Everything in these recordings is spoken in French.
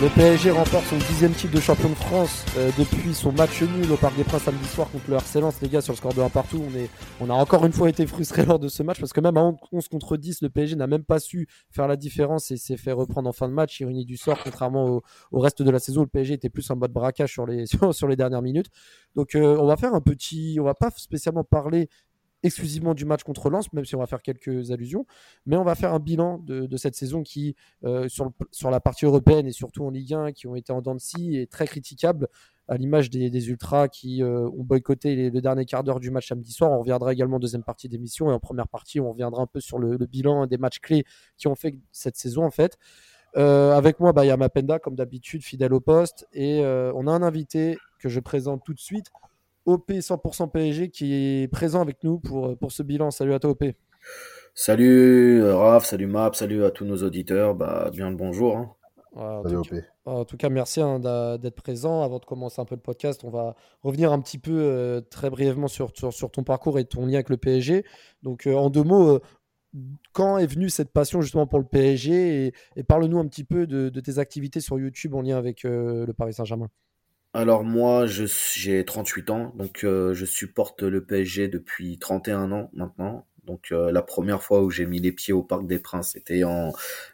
le PSG remporte son dixième titre de champion de France euh, depuis son match nul au Parc des Princes samedi soir contre le Harcelance, les gars, sur le score de 1 partout. On, est, on a encore une fois été frustrés lors de ce match parce que même à 11 contre 10, le PSG n'a même pas su faire la différence et s'est fait reprendre en fin de match, ironie du sort, contrairement au, reste de la saison. Le PSG était plus en mode braquage sur les, sur, les dernières minutes. Donc euh, on va faire un petit, on va pas spécialement parler exclusivement du match contre Lens, même si on va faire quelques allusions. Mais on va faire un bilan de, cette saison qui, euh, sur, la partie européenne et surtout en Ligue 1, qui ont été en dents de scie et très critiquables, à l'image des, Ultras qui euh, ont boycotté le dernier quart d'heure du match samedi soir. On reviendra également en deuxième partie d'émission et en première partie, on reviendra un peu sur le, bilan des matchs clés qui ont fait cette saison en fait. Euh, avec moi, bah, il y a Mapenda, comme d'habitude, fidèle au poste. Et on a un invité que je présente tout de suite. OP 100% PSG qui est présent avec nous pour, pour ce bilan. Salut à toi OP. Salut euh, Raph, salut Map, salut à tous nos auditeurs. Bah, bien le bonjour. Hein. en, salut, tout cas, en, tout cas, merci hein, d'être présent. Avant de commencer un peu le podcast, on va revenir un petit peu euh, très brièvement sur, sur, ton parcours et ton lien avec le PSG. Donc, euh, en deux mots, quand est venue cette passion justement pour le PSG et, parle-nous un petit peu de, de, tes activités sur YouTube en lien avec le Paris Saint-Germain. Alors moi, j'ai 38 ans, donc euh, je supporte le PSG depuis 31 ans maintenant. Donc euh, la première fois où j'ai mis les pieds au Parc des Princes, c'était en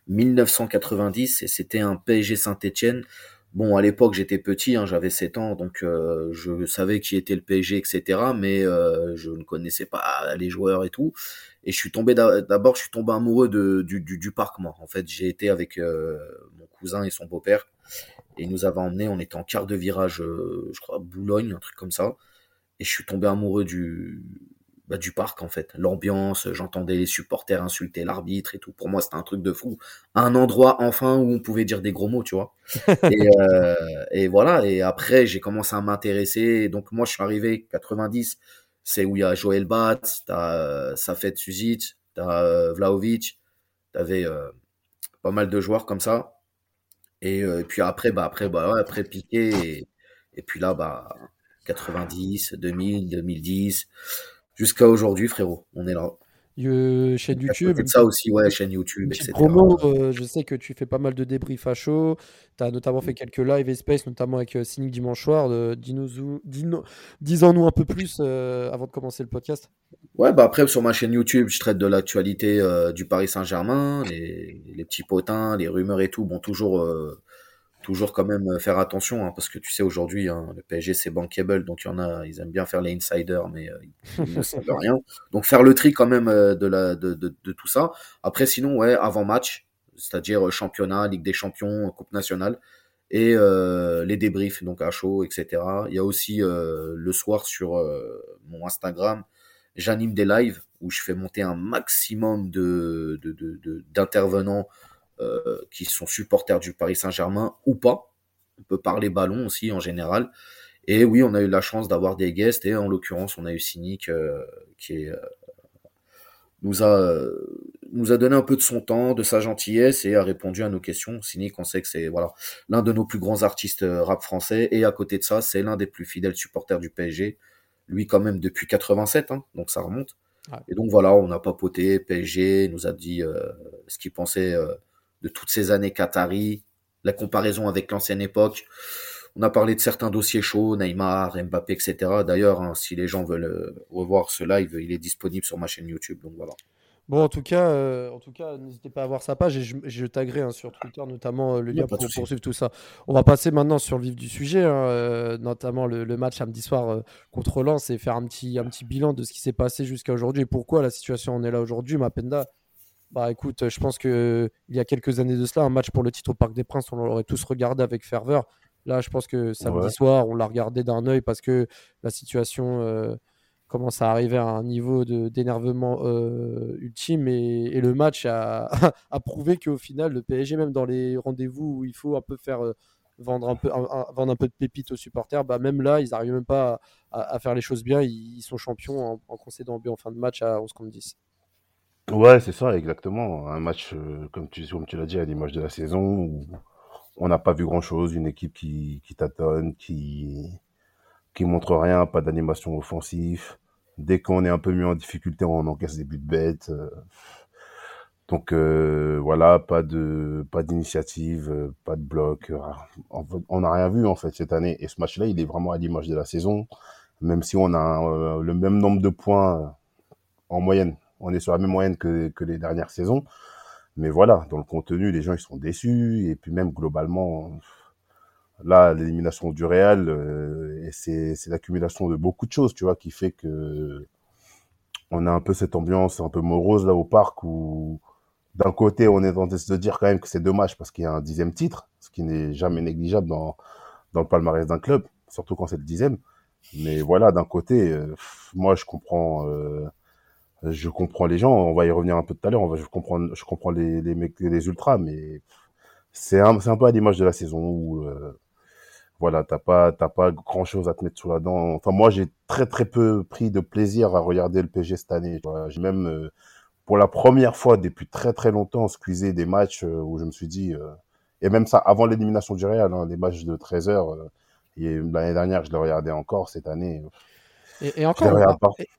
1990 et c'était un PSG Saint-Étienne. Bon, à l'époque j'étais petit, hein, j'avais 7 ans, donc euh, je savais qui était le PSG, etc. Mais je ne connaissais pas les joueurs et tout. Et je suis tombé d'abord, je suis tombé amoureux du, du, du parc moi. En fait, j'ai été avec mon cousin et son beau-père et il nous avait emmené, on était en quart de virage, euh, je crois, Boulogne, un truc comme ça. Et je suis tombé amoureux du, bah, du parc, en fait. L'ambiance, j'entendais les supporters insulter l'arbitre et tout. Pour moi, c'était un truc de fou. Un endroit, enfin, où on pouvait dire des gros mots, tu vois. et, euh, et voilà. Et après, j'ai commencé à m'intéresser. Donc, moi, je suis arrivé 90. C'est où il y a Joël Bat, t'as euh, Safet Suzic, t'as Vlaovic, t'avais euh, pas mal de joueurs comme ça. Euh, et, puis après, bah après, bah après Piqué et, et, puis là, bah 90, 2000, 2010, jusqu'à aujourd'hui, frérot, on est là. Euh, chaîne YouTube. ça aussi, ouais, chaîne YouTube, etc. Promo, euh, je sais que tu fais pas mal de débriefs à chaud. Tu as notamment fait quelques live space, notamment avec euh, Cynic dimanche soir. Euh, Dis-en-nous un peu plus avant de commencer le podcast. Ouais, bah après, sur ma chaîne YouTube, je traite de l'actualité du Paris Saint-Germain, les, les, petits potins, les rumeurs et tout. Bon, toujours toujours quand même euh, faire attention, hein, parce que tu sais, aujourd'hui, hein, le PSG, c'est bankable, donc il y en a, ils aiment bien faire les insiders, mais euh, ils ne savent rien. Donc faire le tri quand même euh, de, la, de, de, de, tout ça. Après, sinon, ouais, avant match, c'est-à-dire championnat, Ligue des Champions, Coupe nationale, et les débriefs, donc à chaud, etc. Il y a aussi le soir sur mon Instagram, j'anime des lives où je fais monter un maximum de d'intervenants euh, qui sont supporters du Paris Saint-Germain ou pas. On peut parler ballon aussi en général. Et oui, on a eu la chance d'avoir des guests et en l'occurrence, on a eu Cynic euh, qui est, euh, nous a nous a donné un peu de son temps, de sa gentillesse et a répondu à nos questions. Cynic, on sait que c'est voilà l'un de nos plus grands artistes rap français et à côté de ça, c'est l'un des plus fidèles supporters du PSG. Lui quand même depuis 87, hein, donc ça remonte. Et donc voilà, on a papoté, PSG nous a dit ce qu'il pensait de toutes ces années Qatari, la comparaison avec l'ancienne époque. On a parlé de certains dossiers chauds, Neymar, Mbappé, etc. D'ailleurs, hein, si les gens veulent euh, revoir ce live, il est disponible sur ma chaîne YouTube. Donc voilà. Bon, en tout cas, euh, en tout cas, n'hésitez pas à voir sa page et je, je taguerai hein, sur Twitter notamment euh, le lien pour poursuivre tout ça. On va passer maintenant sur le vif du sujet, hein, euh, notamment le, match samedi soir contre Lens et faire un petit, un petit bilan de ce qui s'est passé jusqu'à aujourd'hui et pourquoi la situation en est là aujourd'hui. Mapenda, bah écoute, je pense que il y a quelques années de cela, un match pour le titre au Parc des Princes, on l'aurait tous regardé avec ferveur. Là, je pense que samedi soir, on l'a regardé d'un œil parce que la situation commence à arriver à un niveau d'énervement euh, ultime et, le match a, a prouvé qu'au final le PSG même dans les rendez-vous où il faut un peu faire euh, vendre un peu vendre un peu de pépites aux supporters bah même là ils n'arrivent même pas à, faire les choses bien. Ils, sont champions en, concédant but en fin de match à 11 contre 10 ouais c'est ça exactement un match euh, comme tu comme tu l'as dit à l'image de la saison où on n'a pas vu grand chose une équipe qui, qui tâtonne qui qui montre rien, pas d'animation offensive. Dès qu'on est un peu mieux en difficulté, on encaisse des buts de bête. Euh. Donc euh, voilà, pas de pas d'initiative, euh, pas de bloc. On n'a rien vu en fait cette année. Et ce match-là, il est vraiment à l'image de la saison. Même si on a le même nombre de points en moyenne, on est sur la même moyenne que, les dernières saisons. Mais voilà, dans le contenu, les gens ils sont déçus. Et puis même globalement, là, l'élimination du Real, euh, c'est l'accumulation de beaucoup de choses, tu vois, qui fait que on a un peu cette ambiance un peu morose là au parc où d'un côté on est en train de se dire quand même que c'est dommage parce qu'il y a un dixième titre, ce qui n'est jamais négligeable dans, dans le palmarès d'un club, surtout quand c'est le dixième. Mais voilà, d'un côté, euh, moi je comprends, euh, je comprends les gens. On va y revenir un peu tout à l'heure. Je comprends, je comprends les les mecs, les ultras, mais c'est un, un peu à l'image de la saison où euh, voilà, t'as pas, t'as pas grand chose à te mettre sous la dent. Enfin, moi, j'ai très, très peu pris de plaisir à regarder le PG cette année. J'ai même, euh, pour la première fois depuis très, très longtemps, squeezé des matchs euh, où je me suis dit, euh, et même ça, avant l'élimination du Real, hein, des matchs de 13 heures, l'année dernière, je le regardais encore, cette année, et, encore,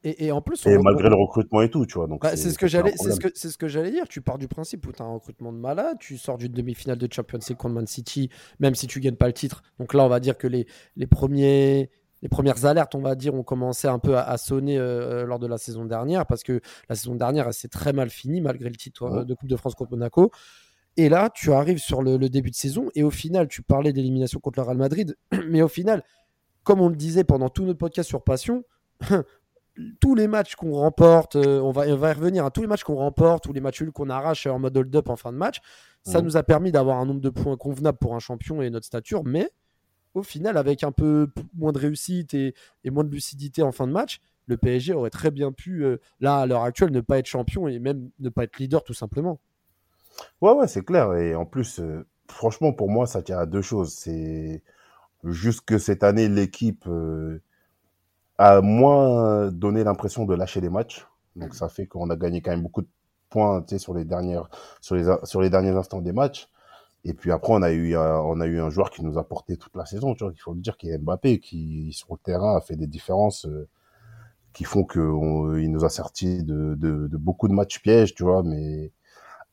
et, en plus, et malgré le recrutement et tout, tu vois. Donc bah, c'est ce que j'allais, c'est ce que c'est ce que j'allais dire. Tu pars du principe où tu as un recrutement de malade, tu sors d'une demi-finale de Champions League contre Man City, même si tu gagnes pas le titre. Donc là, on va dire que les les premiers les premières alertes, on va dire, ont commencé un peu à, sonner euh, lors de la saison dernière parce que la saison dernière, elle s'est très mal finie malgré le titre euh, de Coupe de France contre Monaco. Et là, tu arrives sur le, le début de saison et au final, tu parlais d'élimination contre le Real Madrid, mais au final, comme on le disait pendant tout notre podcast sur Passion, tous les matchs qu'on remporte, euh, on, va, on va y revenir à hein, tous les matchs qu'on remporte, tous les matchs qu'on arrache en mode hold-up en fin de match, ça nous a permis d'avoir un nombre de points convenable pour un champion et notre stature, mais au final, avec un peu moins de réussite et, moins de lucidité en fin de match, le PSG aurait très bien pu, euh, là, à l'heure actuelle, ne pas être champion et même ne pas être leader tout simplement. Ouais, ouais, c'est clair. Et en plus, euh, franchement, pour moi, ça tient à deux choses. C'est juste que cette année, l'équipe euh, a moins donné l'impression de lâcher les matchs. Donc ça fait qu'on a gagné quand même beaucoup de points sur les dernières sur les sur les derniers instants des matchs. Et puis après on a eu on a eu un joueur qui nous a porté toute la saison, tu vois, il faut le dire qui est Mbappé qui sur le terrain a fait des différences euh, qui font que il nous a sorti de, de, de beaucoup de matchs pièges, tu vois, mais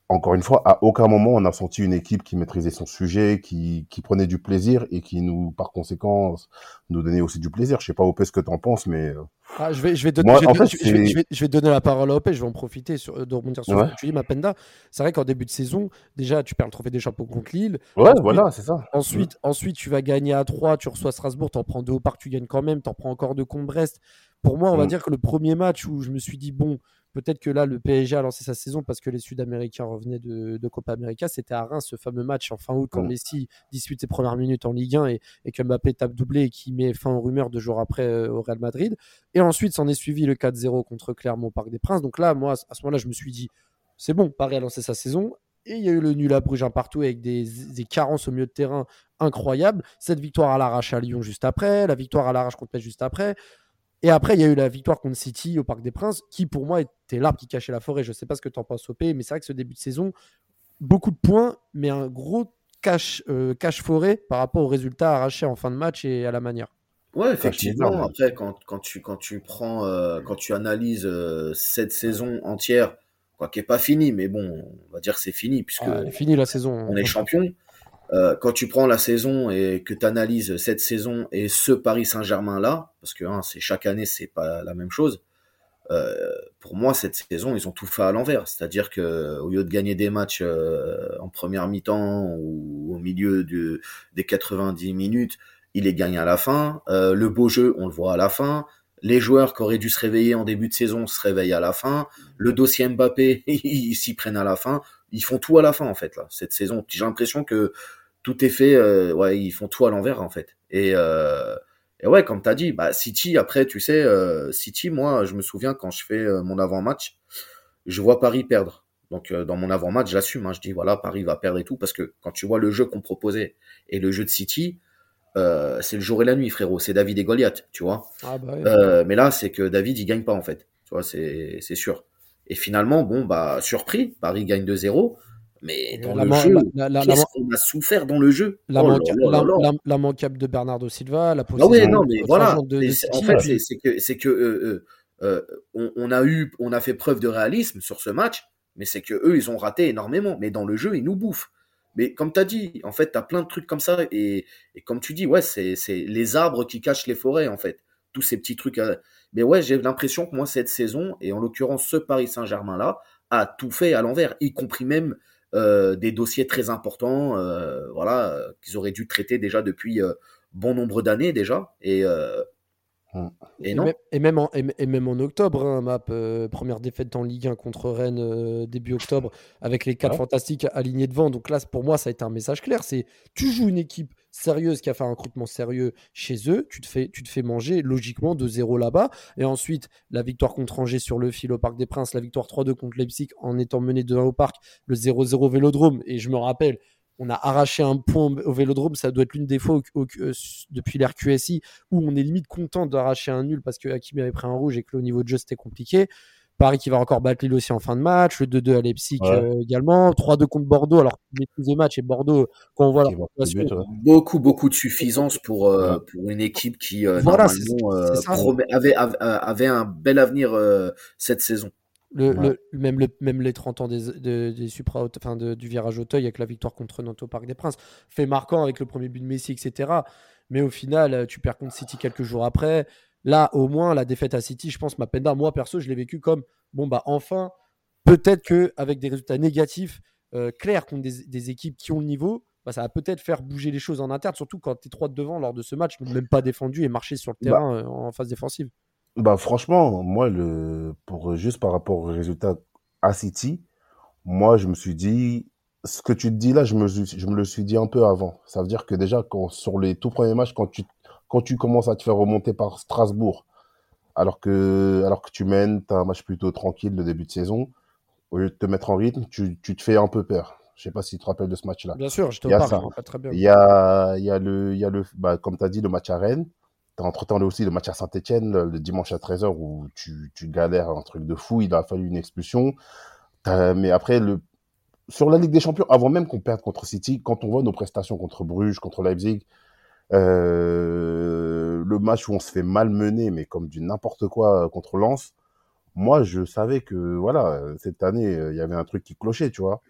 encore une fois, à aucun moment on a senti une équipe qui maîtrisait son sujet, qui, qui prenait du plaisir et qui nous, par conséquent, nous donnait aussi du plaisir. Je sais pas Opé ce que tu en penses, mais ah, je vais, je vais donner, je, vais, je, vais, donner la parole à Opé. Je vais en profiter sur, de rebondir sur ce que tu dis, Mapenda. C'est vrai qu'en début de saison, déjà tu perds le trophée des champions contre Lille. Ouais, voilà, c'est ça. Ensuite, ensuite, tu vas gagner à 3, tu reçois Strasbourg, tu en prends deux au parc, tu gagnes quand même, tu en prends encore deux contre Brest. Pour moi, on va mm. dire que le premier match où je me suis dit bon Peut-être que là, le PSG a lancé sa saison parce que les Sud-Américains revenaient de, Copa América. C'était à Reims, ce fameux match en fin août, quand Messi dispute ses premières minutes en Ligue 1 et, et que Mbappé tape doublé et qui met fin aux rumeurs deux jours après euh, au Real Madrid. Et ensuite, s'en est suivi le 4-0 contre Clermont au Parc des Princes. Donc là, moi, à ce moment-là, je me suis dit, c'est bon, Paris a lancé sa saison. Et il y a eu le nul à Bruges un partout avec des, des, carences au milieu de terrain incroyables. Cette victoire à l'arrache à Lyon juste après, la victoire à l'arrache contre juste après. Et après, il y a eu la victoire contre City au Parc des Princes, qui pour moi était l'arbre qui cachait la forêt. Je ne sais pas ce que tu en penses, OP, mais c'est vrai que ce début de saison, beaucoup de points, mais un gros cache, euh, cache forêt par rapport aux résultats arrachés en fin de match et à la manière. Ouais, effectivement. Après, quand, quand, tu, quand tu prends, euh, quand tu analyses euh, cette saison entière, quoi qui n'est pas fini, mais bon, on va dire c'est fini puisque ah, fini la saison. On est champion. Euh, quand tu prends la saison et que tu analyses cette saison et ce Paris Saint-Germain là, parce que hein, c'est chaque année c'est pas la même chose, pour moi, cette saison, ils ont tout fait à l'envers. C'est-à-dire que au lieu de gagner des matchs en première mi-temps ou au milieu de, des 90 minutes, ils les gagnent à la fin. le beau jeu, on le voit à la fin. Les joueurs qui auraient dû se réveiller en début de saison se réveillent à la fin. Le dossier Mbappé, ils s'y prennent à la fin. Ils font tout à la fin, en fait, là, cette saison. J'ai l'impression que tout est fait, euh, ouais, ils font tout à l'envers, en fait. Et, euh, et ouais, comme tu as dit, bah, City, après, tu sais, euh, City, moi, je me souviens quand je fais mon avant-match, je vois Paris perdre. Donc, dans mon avant-match, j'assume. Hein, je dis, voilà, Paris va perdre et tout, parce que quand tu vois le jeu qu'on proposait et le jeu de City, euh, c'est le jour et la nuit, frérot. C'est David et Goliath, tu vois. Ah bah. Euh, mais là, c'est que David, il gagne pas, en fait. Tu vois, c'est c'est sûr. Et finalement, bon, bah, surpris, Paris gagne 2-0. Mais dans La le jeu, qu'est-ce qu'on a souffert dans le jeu? La, Oh manquable de Bernardo Silva, la Ah possession ouais, non, mais voilà. de, de en fait, c'est que, c'est que euh, euh, euh, on, on a eu, on a fait preuve de réalisme sur ce match, mais c'est que eux, ils ont raté énormément. Mais dans le jeu, ils nous bouffent. Mais comme tu as dit, en fait, tu as plein de trucs comme ça. Et, et comme tu dis, ouais, c'est c'est les arbres qui cachent les forêts, en fait. Tous ces petits trucs. à- Mais ouais, j'ai l'impression que moi, cette saison, et en l'occurrence ce Paris Saint-Germain-là, a tout fait à l'envers, y compris même euh, des dossiers très importants, euh, voilà, euh, qu'ils auraient dû traiter déjà depuis euh, bon nombre d'années déjà. Et, euh, et non. même, et même en, et, et même en octobre, hein, Map, euh, première défaite en Ligue 1 contre Rennes euh, début octobre, avec les quatre Ouais. fantastiques alignés devant. Donc là, pour moi, ça a été un message clair. C'est tu joues une équipe sérieuse qui a fait un recrutement sérieux chez eux, tu te fais, tu te fais manger logiquement de zéro là-bas. Et ensuite, la victoire contre Angers sur le fil au Parc des Princes, la victoire 3-2 contre Leipzig en étant mené 2-1 au Parc, le 0-0 Vélodrome. Et je me rappelle, on a arraché un point au Vélodrome. Ça doit être l'une des fois au- au- euh, depuis l'ère QSI où on est limite content d'arracher un nul parce que Hakimi avait pris un rouge et que le niveau de jeu c'était compliqué. Paris qui va encore battre Lille aussi en fin de match, le 2-2 à Leipzig Ouais. euh, également, 3-2 contre Bordeaux, alors qu'il maîtrise le match et Bordeaux, quand on voit leur vite, ouais. beaucoup, beaucoup de suffisance pour, euh, Ouais. pour une équipe qui, euh, Voilà, normalement, euh, promet- avait, avait, avait un bel avenir euh, cette saison. Le, Ouais. le- même, le, même les 30 ans des, de- des supra, enfin de- du virage Auteuil avec la victoire contre Nantes au Parc des Princes, fait marquant avec le premier but de Messi, etc. Mais au final, euh, tu perds contre City quelques jours après. Là, au moins, la défaite à City, je pense, Mapenda, moi perso, je l'ai vécu comme bon, bah enfin, peut-être que avec des résultats négatifs euh, clairs contre des, des équipes qui ont le niveau, bah, ça va peut-être faire bouger les choses en interne, surtout quand tu es trois de devant lors de ce match, même pas défendu et marché sur le Bah. terrain euh, en phase défensive. Bah franchement, moi le pour juste par rapport au résultat à City, moi je me suis dit ce que tu te dis là, je me suis- je me le suis dit un peu avant. Ça veut dire que déjà quand sur les tout premiers matchs quand tu quand tu commences à te faire remonter par Strasbourg alors que alors que tu mènes, tu as un match plutôt tranquille de début de saison, au lieu de te mettre en rythme, tu, tu te fais un peu peur. Je sais pas si tu te rappelles de ce match-là. Bien sûr, j'étais Il y au a parc, ça. je me rappelle très bien. Il y a, il y a le, il y a le, bah, comme tu as dit, le match à Rennes. T'as entre-temps aussi le match à Saint-Etienne, le, dimanche à 13h, où tu, tu galères un truc de fou. Il a fallu une expulsion. Mais après, le, sur la Ligue des Champions, avant même qu'on perde contre City, quand on voit nos prestations contre Bruges, contre Leipzig, euh, le match où on se fait malmener, mais comme du n'importe quoi euh, contre Lens, moi, je savais que, voilà, euh, cette année, il y avait un truc qui clochait, tu vois.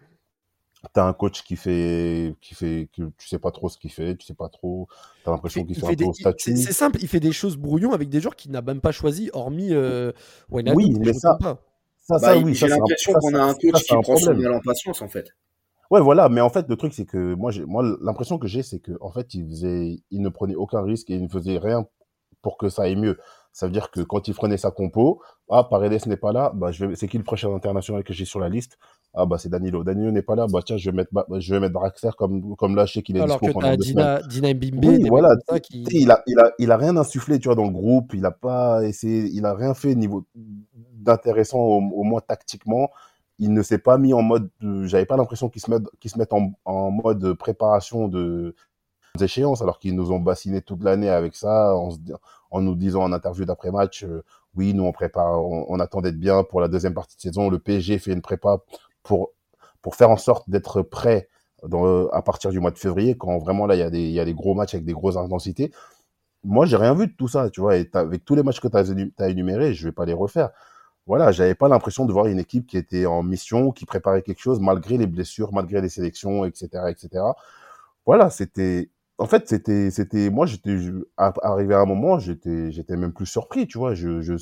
T'as un coach qui fait, qui fait, que tu sais pas trop ce qu'il fait, tu sais pas trop, t'as l'impression Il qu'il fait fait un des- peu au statut. c'est simple, il fait des choses brouillons avec des joueurs qu'il n'a même pas choisi, hormis euh, Oui, mais ça-. Ça, Bah, ça, oui, ça, J'ai l'impression qu'on a un coach qui un prend son problème. mal en patience, en fait. Ouais, voilà, mais en fait, le truc, c'est que moi, j'ai, moi, l'impression que j'ai, c'est que, en fait, il faisait, il ne prenait aucun risque et il ne faisait rien pour que ça aille mieux. Ça veut dire que quand il prenait sa compo, ah, Paredes n'est pas là, bah, je vais, c'est qui le prochain international que j'ai sur la liste? Ah, bah, c'est Danilo. Danilo n'est pas là, bah, tiens, je vais mettre, je vais mettre Draxler comme, comme là, je sais qu'il est Alors que t'as. Dina, Dina Mbimbe, Oui, voilà, ça qui... il a, il a, il a rien insufflé, tu vois, dans le groupe. Il a pas essayé, il a rien fait niveau d'intéressant au, au moins tactiquement. Il ne s'est pas mis en mode, j'avais pas l'impression qu'il se met, qu'il se mette en, en mode préparation de des échéances, alors qu'ils nous ont bassiné toute l'année avec ça, en, se en nous disant en interview d'après match, euh, oui, nous on prépare, on, on attend d'être bien pour la deuxième partie de saison. Le PSG fait une prépa pour pour faire en sorte d'être prêt à partir du mois de février, quand vraiment là il y a des, y a des gros matchs avec des grosses intensités. Moi, j'ai rien vu de tout ça, tu vois. Avec tous les matchs que tu as, énumérés, je vais pas les refaire. Voilà, j'avais pas l'impression de voir une équipe qui était en mission, qui préparait quelque chose malgré les blessures, malgré les sélections, etc., etc. Voilà, c'était en fait, c'était, c'était, moi, j'étais arrivé à un moment, j'étais, j'étais même plus surpris, tu vois. Je, je,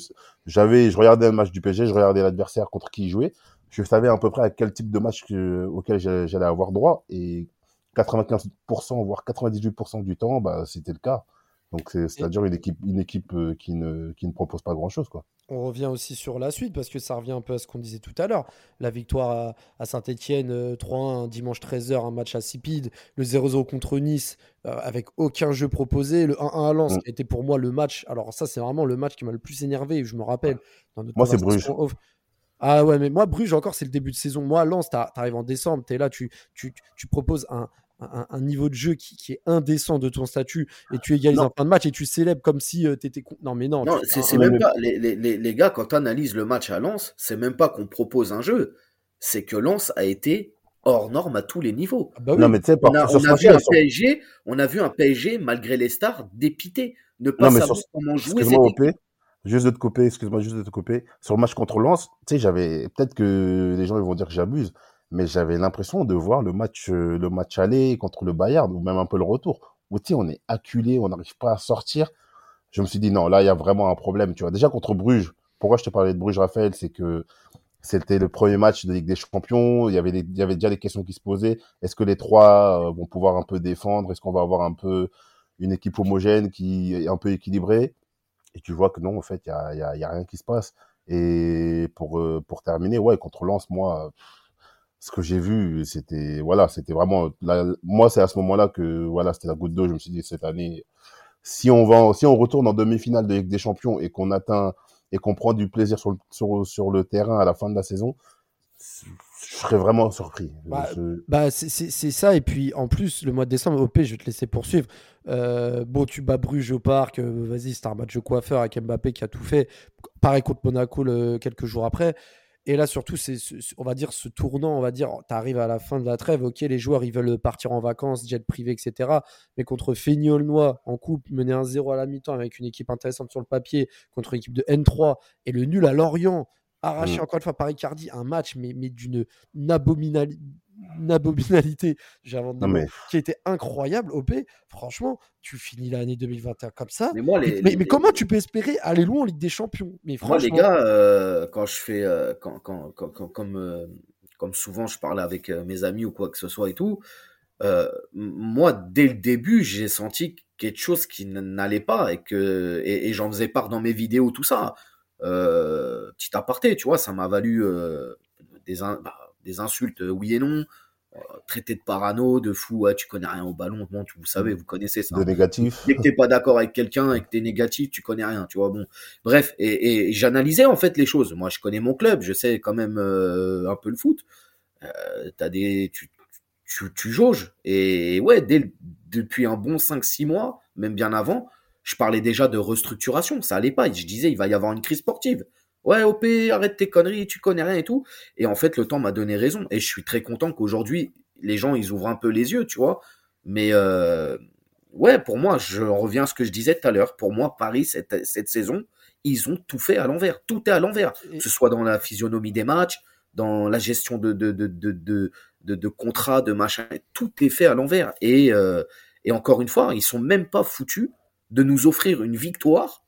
j'avais, je regardais le match du PSG, je regardais l'adversaire contre qui il jouait. Je savais à peu près à quel type de match auquel j'allais avoir droit. Et 95%, voire 98% du temps, bah, c'était le cas. Donc, c'est-à-dire une équipe, une équipe euh, qui, ne, qui ne propose pas grand-chose. quoi. On revient aussi sur la suite parce que ça revient un peu à ce qu'on disait tout à l'heure. La victoire à, Saint-Etienne 3-1, dimanche 13h, un match à Sipide. Le 0-0 contre Nice euh, avec aucun jeu proposé. Le 1-1 à Lens mm. qui était pour moi le match. Alors, ça, c'est vraiment le match qui m'a le plus énervé. Je me rappelle. moi, c'est Bruges. Ah ouais, mais moi, Bruges, encore, c'est le début de saison. Moi, Lens, tu arrives en décembre, tu es là, tu, tu, tu proposes un, un, niveau de jeu qui, est indécent de ton statut et tu égalises en fin de match et tu célèbres comme si euh, tu étais. Non, mais non. Non, c'est même pas. Les, les, les, gars, quand tu analyses le match à Lens, c'est même pas qu'on propose un jeu, c'est que Lens a été hors norme à tous les niveaux. Ah bah non, mais on, a, on a vu un PSG, on a vu un PSG malgré les stars dépité, ne pas savoir comment jouer. Juste de te couper, excuse-moi, juste de te couper. Sur le match contre Lens, tu sais, j'avais peut-être que les gens vont dire que j'abuse, mais j'avais l'impression de voir le match, euh, le match aller contre le Bayern, ou même un peu le retour, où tu sais, on est acculé, on n'arrive pas à sortir. Je me suis dit, non, là, il y a vraiment un problème. Tu vois, déjà contre Bruges, pourquoi je te parlais de Bruges, Raphaël, c'est que c'était le premier match de Ligue des Champions. Il y avait, il y avait déjà des questions qui se posaient. Est-ce que les trois euh, vont pouvoir un peu défendre? Est-ce qu'on va avoir un peu une équipe homogène qui est un peu équilibrée? Et tu vois que non, en fait, il y a, y, a, rien qui se passe. Et pour, euh, pour terminer, ouais, contre Lens, moi, ce que j'ai vu, c'était voilà, c'était vraiment moi c'est à ce moment-là que voilà, c'était la goutte d'eau, je me suis dit cette année si on va si on retourne en demi-finale de Ligue des Champions et qu'on atteint et qu'on prend du plaisir sur sur, sur, le terrain à la fin de la saison, je serais vraiment surpris. Bah, bah c'est ça. Et puis en plus, le mois de décembre, OP, je vais te laisser poursuivre. Euh, bon, tu bats Bruges au parc. Euh, vas-y, c'est un match de coiffeur avec Mbappé qui a tout fait. Pareil contre Monaco le, quelques jours après. Et là, surtout, c'est, on va dire, ce tournant, on va dire, tu arrives à la fin de la trêve, ok, les joueurs, ils veulent partir en vacances, jet privé, etc. Mais contre Feignolnois, en coupe, mener un 0 à la mi-temps avec une équipe intéressante sur le papier, contre une équipe de N3, et le nul à Lorient, arraché mmh. encore une fois par Icardi, un match, mais, mais d'une abominalité mais... qui était incroyable. OP, franchement, tu finis l'année 2021 comme ça. Mais, mais, comment tu peux espérer aller loin en Ligue des Champions? Mais Moi, les gars, euh, quand je fais, euh, quand, quand, quand, comme, euh, comme souvent je parle avec mes amis ou quoi que ce soit et tout, moi, dès le début, j'ai senti quelque chose qui n'allait pas et que et, j'en faisais part dans mes vidéos, tout ça. Petit aparté, tu vois, ça m'a valu des, bah, des insultes, euh, oui et non, euh, traité de parano, de fou, tu connais rien au ballon, bon, vous savez, vous connaissez ça. De négatif. Dès que t'es pas d'accord avec quelqu'un et que t'es négatif, tu connais rien, tu vois, bon. Bref, et, j'analysais en fait les choses. Moi, je connais mon club, je sais quand même euh, un peu le foot. t'as des, tu, tu, tu, jauges. Et ouais, dès, depuis un bon 5-6 mois, même bien avant, je parlais déjà de restructuration. Ça allait pas. Je disais, il va y avoir une crise sportive. Ouais, OP, arrête tes conneries, tu connais rien et tout. Et en fait, le temps m'a donné raison. Et je suis très content qu'aujourd'hui, les gens, ils ouvrent un peu les yeux, tu vois. Mais euh, ouais, pour moi, je reviens à ce que je disais tout à l'heure. Pour moi, Paris, cette, cette saison, ils ont tout fait à l'envers. Tout est à l'envers. Que ce soit dans la physionomie des matchs, dans la gestion de, de, de, de, de, contrats, de machin. Tout est fait à l'envers. Et, euh, et encore une fois, ils sont même pas foutus de nous offrir une victoire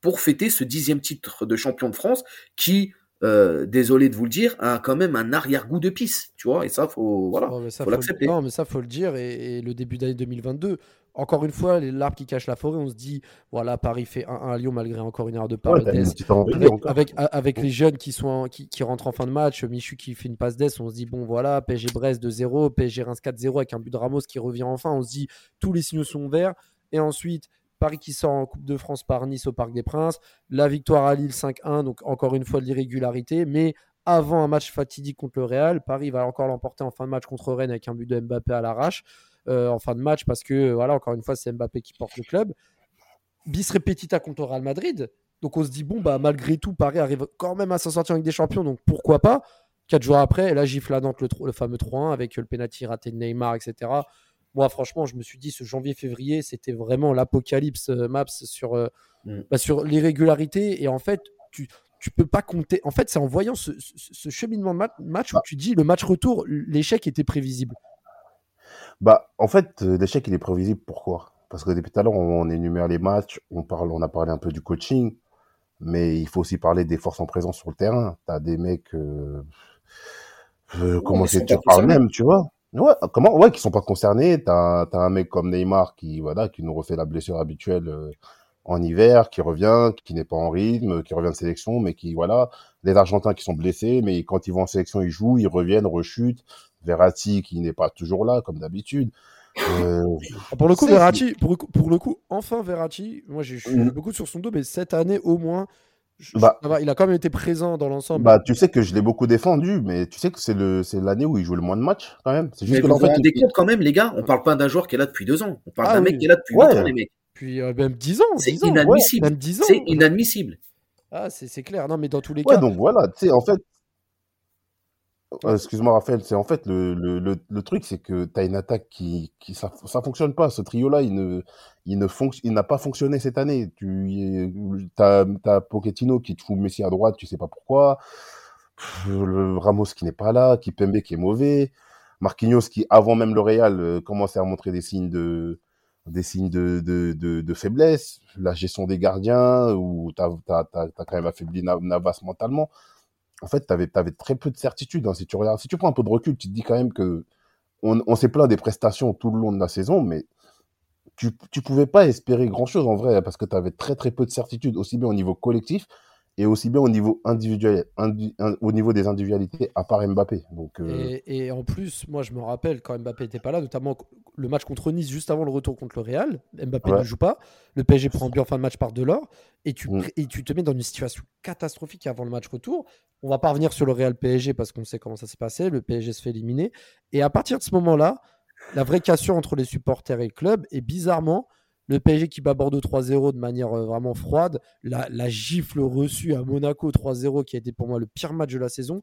pour fêter ce dixième titre de champion de France qui, euh, désolé de vous le dire, a quand même un arrière-goût de pisse, tu vois, et ça, faut, voilà, faut l'accepter. Non, mais ça, faut le dire, et, le début d'année 2022, encore une fois, l'arbre qui cache la forêt, on se dit, voilà, Paris fait 1-1 à Lyon malgré encore une heure de Paris. avec, avec, les jeunes qui, sont qui, rentrent en fin de match, Michu qui fait une passe d'ess, on se dit, bon, voilà, PSG Brest 2-0, PSG Reims 4-0 avec un but de Ramos qui revient enfin, on se dit, tous les signaux sont verts. Et ensuite, Paris qui sort en Coupe de France par Nice au Parc des Princes. La victoire à Lille 5-1, donc encore une fois de l'irrégularité. Mais avant un match fatidique contre le Real, Paris va encore l'emporter en fin de match contre Rennes avec un but de Mbappé à l'arrache euh, en fin de match parce que, voilà, encore une fois, c'est Mbappé qui porte le club. Bis repetita contre Real Madrid. Donc on se dit, bon, bah, malgré tout, Paris arrive quand même à s'en sortir avec des champions, donc pourquoi pas? Quatre jours après, la gifle à Nantes, le, le fameux 3-1 avec le penalty raté de Neymar, etc moi, franchement, je me suis dit, ce janvier-février, c'était vraiment l'apocalypse euh, Maps sur, euh, mm. bah, sur l'irrégularité. Et en fait, tu tu peux pas compter. En fait, c'est en voyant ce, cheminement de match où ah. tu dis le match retour, l'échec était prévisible. Bah, en fait, euh, l'échec, il est prévisible. Pourquoi Parce que depuis tout à l'heure, on, énumère les matchs, on, parle, on a parlé un peu du coaching, mais il faut aussi parler des forces en présence sur le terrain. Tu as des mecs. Euh, euh, comment c'est concernés. même, tu vois Ouais, comment Ouais, qui sont pas concernés. T'as as un mec comme Neymar qui voilà, qui nous refait la blessure habituelle euh, en hiver, qui revient, qui n'est pas en rythme, qui revient de sélection, mais qui voilà, les Argentins qui sont blessés, mais quand ils vont en sélection, ils jouent, ils reviennent, rechutent. Verratti qui n'est pas toujours là comme d'habitude. Euh, Ah, Pour le coup, Verratti, pour, pour le coup, enfin Verratti, moi je suis Mhm. beaucoup sur son dos, mais cette année au moins, je- Bah. il a quand même été présent dans l'ensemble. Bah, tu sais que je l'ai beaucoup défendu, mais tu sais que c'est le c'est l'année où il joue le moins de matchs quand même. C'est Mais juste que vous vous rendez compte quand même, les gars On parle pas d'un joueur qui est là depuis deux ans. On parle Ah d'un oui. mec qui est là depuis Ouais. huit ans, les mecs. Puis euh, même 10 ans. C'est 10 ans, inadmissible. ouais, même 10 ans. C'est inadmissible. Ah, c'est c'est clair. Non, mais dans tous les Ouais, cas, donc voilà, tu sais, en fait. Excuse-moi, Raphaël, c'est en fait le, le, le, truc, c'est que tu as une attaque qui, qui ça, ça fonctionne pas. Ce trio-là, il ne, il ne il n'a pas fonctionné cette année. Tu as, Pochettino qui te fout Messi à droite, tu sais pas pourquoi. Le Ramos qui n'est pas là, qui Pembe qui est mauvais. Marquinhos qui, avant même le Real, euh, commençait à montrer des signes de, des signes de, de, de, faiblesse. La gestion des gardiens, où tu as, quand même affaibli Na- Navas mentalement en fait, tu avais, très peu de certitude. hein. Si tu si tu prends un peu de recul, tu te dis quand même que on, on s'est plaint des prestations tout le long de la saison, mais tu, tu pouvais pas espérer grand chose en vrai, parce que tu avais très très peu de certitude, aussi bien au niveau collectif et aussi bien au niveau individuel, indi- au niveau des individualités, à part Mbappé. Donc, euh, Et, et en plus, moi je me rappelle quand Mbappé n'était pas là, notamment le match contre Nice juste avant le retour contre le Real. Mbappé Ouais. ne joue pas. Le PSG prend bien en fin de match par Delors. Et tu, Mm. et tu te mets dans une situation catastrophique avant le match retour. On va pas revenir sur le Real PSG parce qu'on sait comment ça s'est passé. Le PSG se fait éliminer. Et à partir de ce moment-là, la vraie cassure entre les supporters et le club, et bizarrement, le PSG qui bat Bordeaux 3-0 de manière euh, vraiment froide, la, la gifle reçue à Monaco 3-0 qui a été pour moi le pire match de la saison.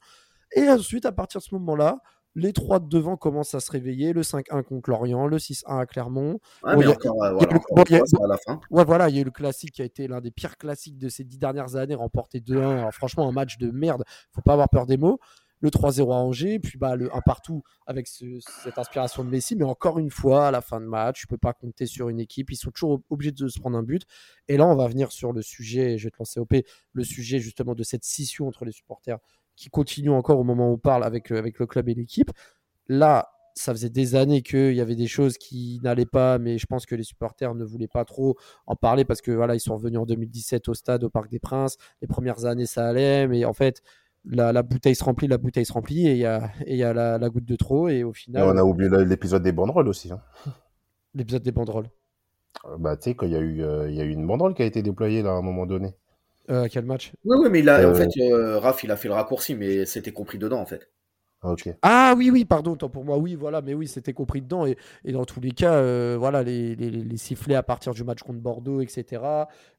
Et ensuite, à partir de ce moment-là, les trois de devant commencent à se réveiller. Le 5-1 contre Lorient, le 6-1 à Clermont. Ouais, Bon, voilà, il y a- voilà, il y eu le classique qui a été l'un des pires classiques de ces dix dernières années, remporté 2-1. Alors, franchement, un match de merde. Faut pas avoir peur des mots. Le 3-0 à Angers, puis bah, le 1 partout avec ce- cette inspiration de Messi. Mais encore une fois, à la fin de match, tu peux pas compter sur une équipe. Ils sont toujours obligés de se prendre un but. Et là, on va venir sur le sujet, je vais te lancer au P, le sujet justement de cette scission entre les supporters qui continue encore au moment où on parle avec, euh, avec le club et l'équipe. Là, ça faisait des années qu'il y avait des choses qui n'allaient pas, mais je pense que les supporters ne voulaient pas trop en parler parce que voilà, ils sont revenus en 2017 au stade au Parc des Princes. Les premières années, ça allait, mais en fait, la, la bouteille se remplit, la bouteille se remplit, et il y a, et il y a la, la goutte de trop, et au et final, on a oublié l'épisode des banderoles aussi. hein. l'épisode des banderoles. Euh, Bah, tu sais, quand il y, a eu, euh, il y a eu une banderole qui a été déployée là, à un moment donné. Euh, quel match? Oui, oui, mais il a, en fait, euh, Raph, il a fait le raccourci, mais c'était compris dedans, en fait. Ah, ok. Ah oui, oui, pardon, tant pour moi, oui, voilà, mais oui, c'était compris dedans. Et, et dans tous les cas, euh, voilà, les, les, les sifflets à partir du match contre Bordeaux, etc.,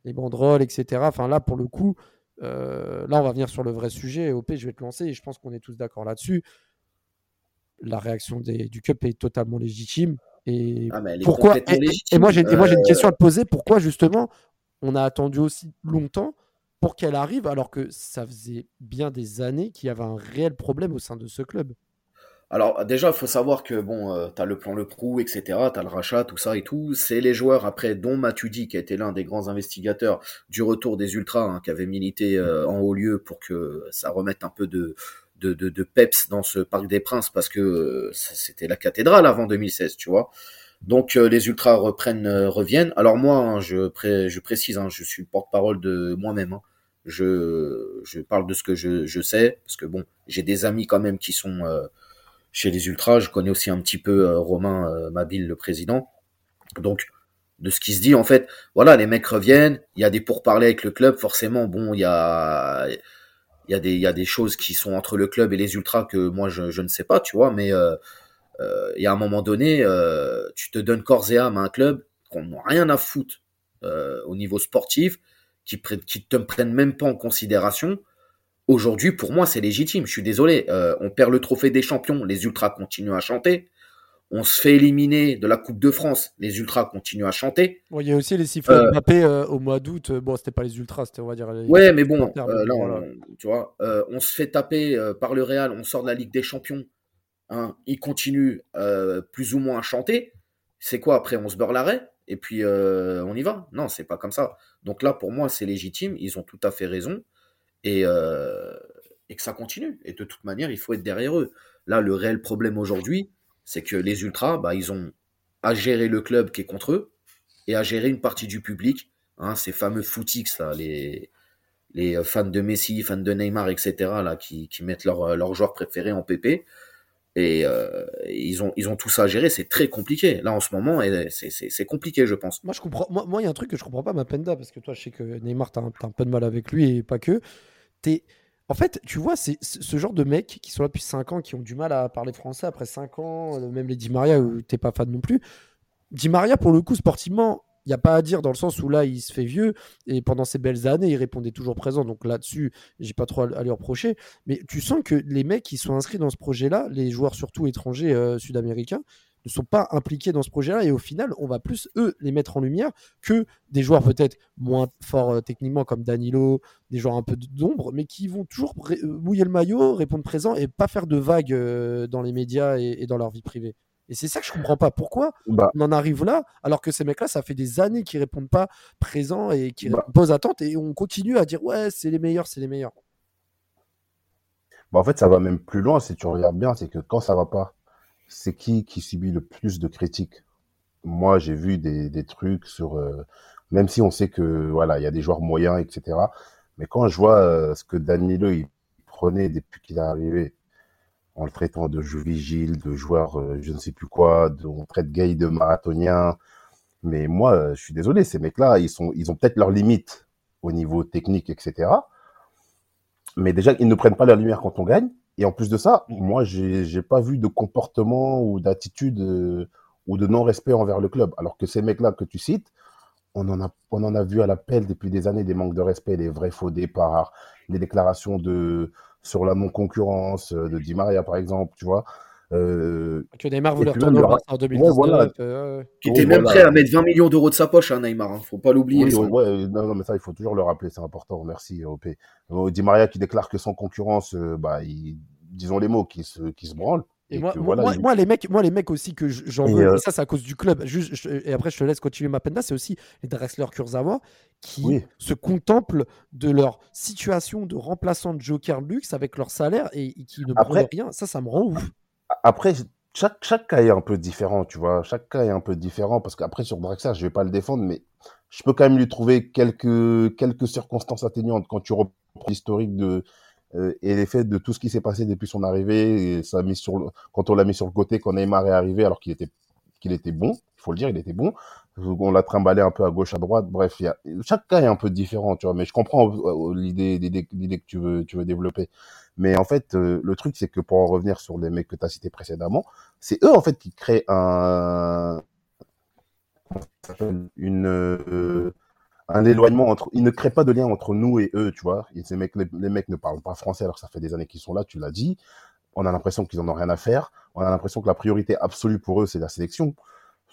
les banderoles, etc. Enfin, là, pour le coup, euh, là, on va venir sur le vrai sujet. OP, je vais te lancer, et je pense qu'on est tous d'accord là-dessus. La réaction des- du Cup est totalement légitime. Et Ah, pourquoi et, et j'ai moi, j'ai une Euh, question à te poser. Pourquoi, justement, on a attendu aussi longtemps pour qu'elle arrive, alors que ça faisait bien des années qu'il y avait un réel problème au sein de ce club? Alors déjà, il faut savoir que bon, euh, t'as le plan Le Prou, etc. T'as le rachat, tout ça et tout. C'est les joueurs après, dont Matuidi, qui a été l'un des grands investigateurs du retour des ultras, hein, qui avait milité euh, en haut lieu pour que ça remette un peu de de, de, de peps dans ce Parc des Princes, parce que euh, c'était la cathédrale avant 2016, tu vois. Donc les ultras reprennent, reviennent. Alors moi, hein, je, pré- je précise, hein, je suis le porte-parole de moi-même. Je, je parle de ce que je, je sais, parce que bon, j'ai des amis quand même qui sont chez les ultras. Je connais aussi un petit peu euh, Romain euh, Mabille, le président. Donc, de ce qui se dit, en fait, voilà, les mecs reviennent. Il y a des pourparlers avec le club. Forcément, bon, il y a, y a des, choses qui sont entre le club et les ultras que moi je, ne sais pas, tu vois. Mais euh, euh, y a un moment donné, euh, tu te donnes corps et âme à un club qu'on n'a rien à foutre au niveau sportif, qui, qui te prennent même pas en considération. Aujourd'hui, pour moi, c'est légitime. Je suis désolé. Euh, on perd le trophée des champions. Les ultras continuent à chanter. On se fait éliminer de la Coupe de France. Les ultras continuent à chanter. Bon, il y a aussi les sifflets Euh, Mbappé euh, au mois d'août. Euh, Bon, c'était pas les ultras, c'était on va dire. Les... Ouais, mais bon, là, voilà. on, tu vois, on se fait taper par le Real. On sort de la Ligue des Champions. hein, ils continuent euh, plus ou moins à chanter, c'est quoi après On se beurre l'arrêt et puis on y va? Non, c'est pas comme ça. Donc là, pour moi, c'est légitime. Ils ont tout à fait raison et, euh, et que ça continue. Et de toute manière, il faut être derrière eux. Là, le réel problème aujourd'hui, c'est que les ultras, bah, ils ont à gérer le club qui est contre eux et à gérer une partie du public, hein, ces fameux footix là, les les fans de Messi, fans de Neymar, etc. là, qui, qui mettent leurs leur joueurs préférés en PP. Et euh, ils ont ils ont tout ça à gérer, c'est très compliqué. Là en ce moment, c'est- compliqué, je pense. Moi, je comprends. Moi, il y a un truc que je comprends pas, Mapenda, parce que toi, je sais que Neymar, t'as un, un peu de mal avec lui et pas que. En fait, tu vois, c'est ce genre de mecs qui sont là depuis 5 ans, qui ont du mal à parler français après 5 ans, euh, même les Di Maria, où t'es pas fan non plus. Di Maria, pour le coup, sportivement, il n'y a pas à dire dans le sens où là, il se fait vieux et pendant ces belles années, il répondait toujours présent. Donc là-dessus, j'ai pas trop à à lui reprocher. Mais tu sens que les mecs qui sont inscrits dans ce projet-là, les joueurs surtout étrangers euh, sud-américains, ne sont pas impliqués dans ce projet-là et au final, on va plus eux les mettre en lumière que des joueurs peut-être moins forts euh, techniquement comme Danilo, des joueurs un peu d'ombre, mais qui vont toujours euh, mouiller le maillot, répondre présent et pas faire de vagues euh, dans les médias et, et dans leur vie privée. Et c'est ça que je comprends pas. Pourquoi Bah, on en arrive là alors que ces mecs-là, ça fait des années qu'ils répondent pas présents et qui Bah. posent attente et on continue à dire ouais c'est les meilleurs, c'est les meilleurs. bah, en fait, ça va même plus loin si tu regardes bien, c'est que quand ça va pas, c'est qui qui subit le plus de critiques? Moi, j'ai vu des, des trucs sur, euh, même si on sait que voilà, il y a des joueurs moyens, etc. Mais quand je vois euh, ce que Danilo il prenait depuis qu'il est arrivé, en le traitant de jeu vigile, de joueur euh, je ne sais plus quoi, de, on traite Gay de marathonien. Mais moi, je suis désolé, ces mecs-là, ils sont, ils ont peut-être leurs limites au niveau technique, etc. Mais déjà, ils ne prennent pas la lumière quand on gagne. Et en plus de ça, moi, j'ai pas vu de comportement ou d'attitude euh, ou de non-respect envers le club. Alors que ces mecs-là que tu cites, on en a, on en a vu à l'appel depuis des années des manques de respect, des vrais faux départs, les déclarations de sur la non-concurrence euh, de Di Maria, par exemple, tu vois. Euh, Que Neymar voulait retourner au en 2019. voilà. euh, ouais. Qui Oui, était même voilà. prêt à mettre 20 millions d'euros de sa poche, hein, Neymar. Hein, faut pas l'oublier. oui, ça. ouais, non, non, mais ça, il faut toujours le rappeler, c'est important. Merci, OP. Euh, Di Maria qui déclare que sans concurrence, euh, bah, il- disons les mots, qui se, qui se branle. Et Et moi, que voilà, moi- il- moi, les mecs, moi, les mecs aussi que j'en Et, veux, euh, et ça, c'est à cause du club. Juste, je- et après, je te laisse continuer ma penda. C'est aussi les Drexler Kurzawa qui Oui. se contemplent de leur situation de remplaçant de Joker Luxe avec leur salaire et, et qui ne Après- brûlent rien. Ça, ça me rend ouf. Après, chaque, chaque cas est un peu différent, tu vois. Chaque cas est un peu différent parce qu'après, sur Draxler, je vais pas le défendre, mais je peux quand même lui trouver quelques, quelques circonstances atténuantes quand tu reprends l'historique de, euh, et l'effet de tout ce qui s'est passé depuis son arrivée, et sur quand on l'a mis sur le côté, quand Neymar est arrivé, alors qu'il était, qu'il était bon, il faut le dire, il était bon. On l'a trimballé un peu à gauche, à droite. Bref, y a, chaque cas est un peu différent, tu vois. Mais je comprends euh, euh, l'idée, l'idée, que tu veux, tu veux développer. Mais en fait, euh, le truc, c'est que pour en revenir sur les mecs que tu as cités précédemment, c'est eux, en fait, qui créent un, une, un éloignement entre, ils ne créent pas de lien entre nous et eux, tu vois. Et ces mecs, les, les mecs ne parlent pas français alors que ça fait des années qu'ils sont là, tu l'as dit. On a l'impression qu'ils en ont rien à faire. On a l'impression que la priorité absolue pour eux, c'est la sélection.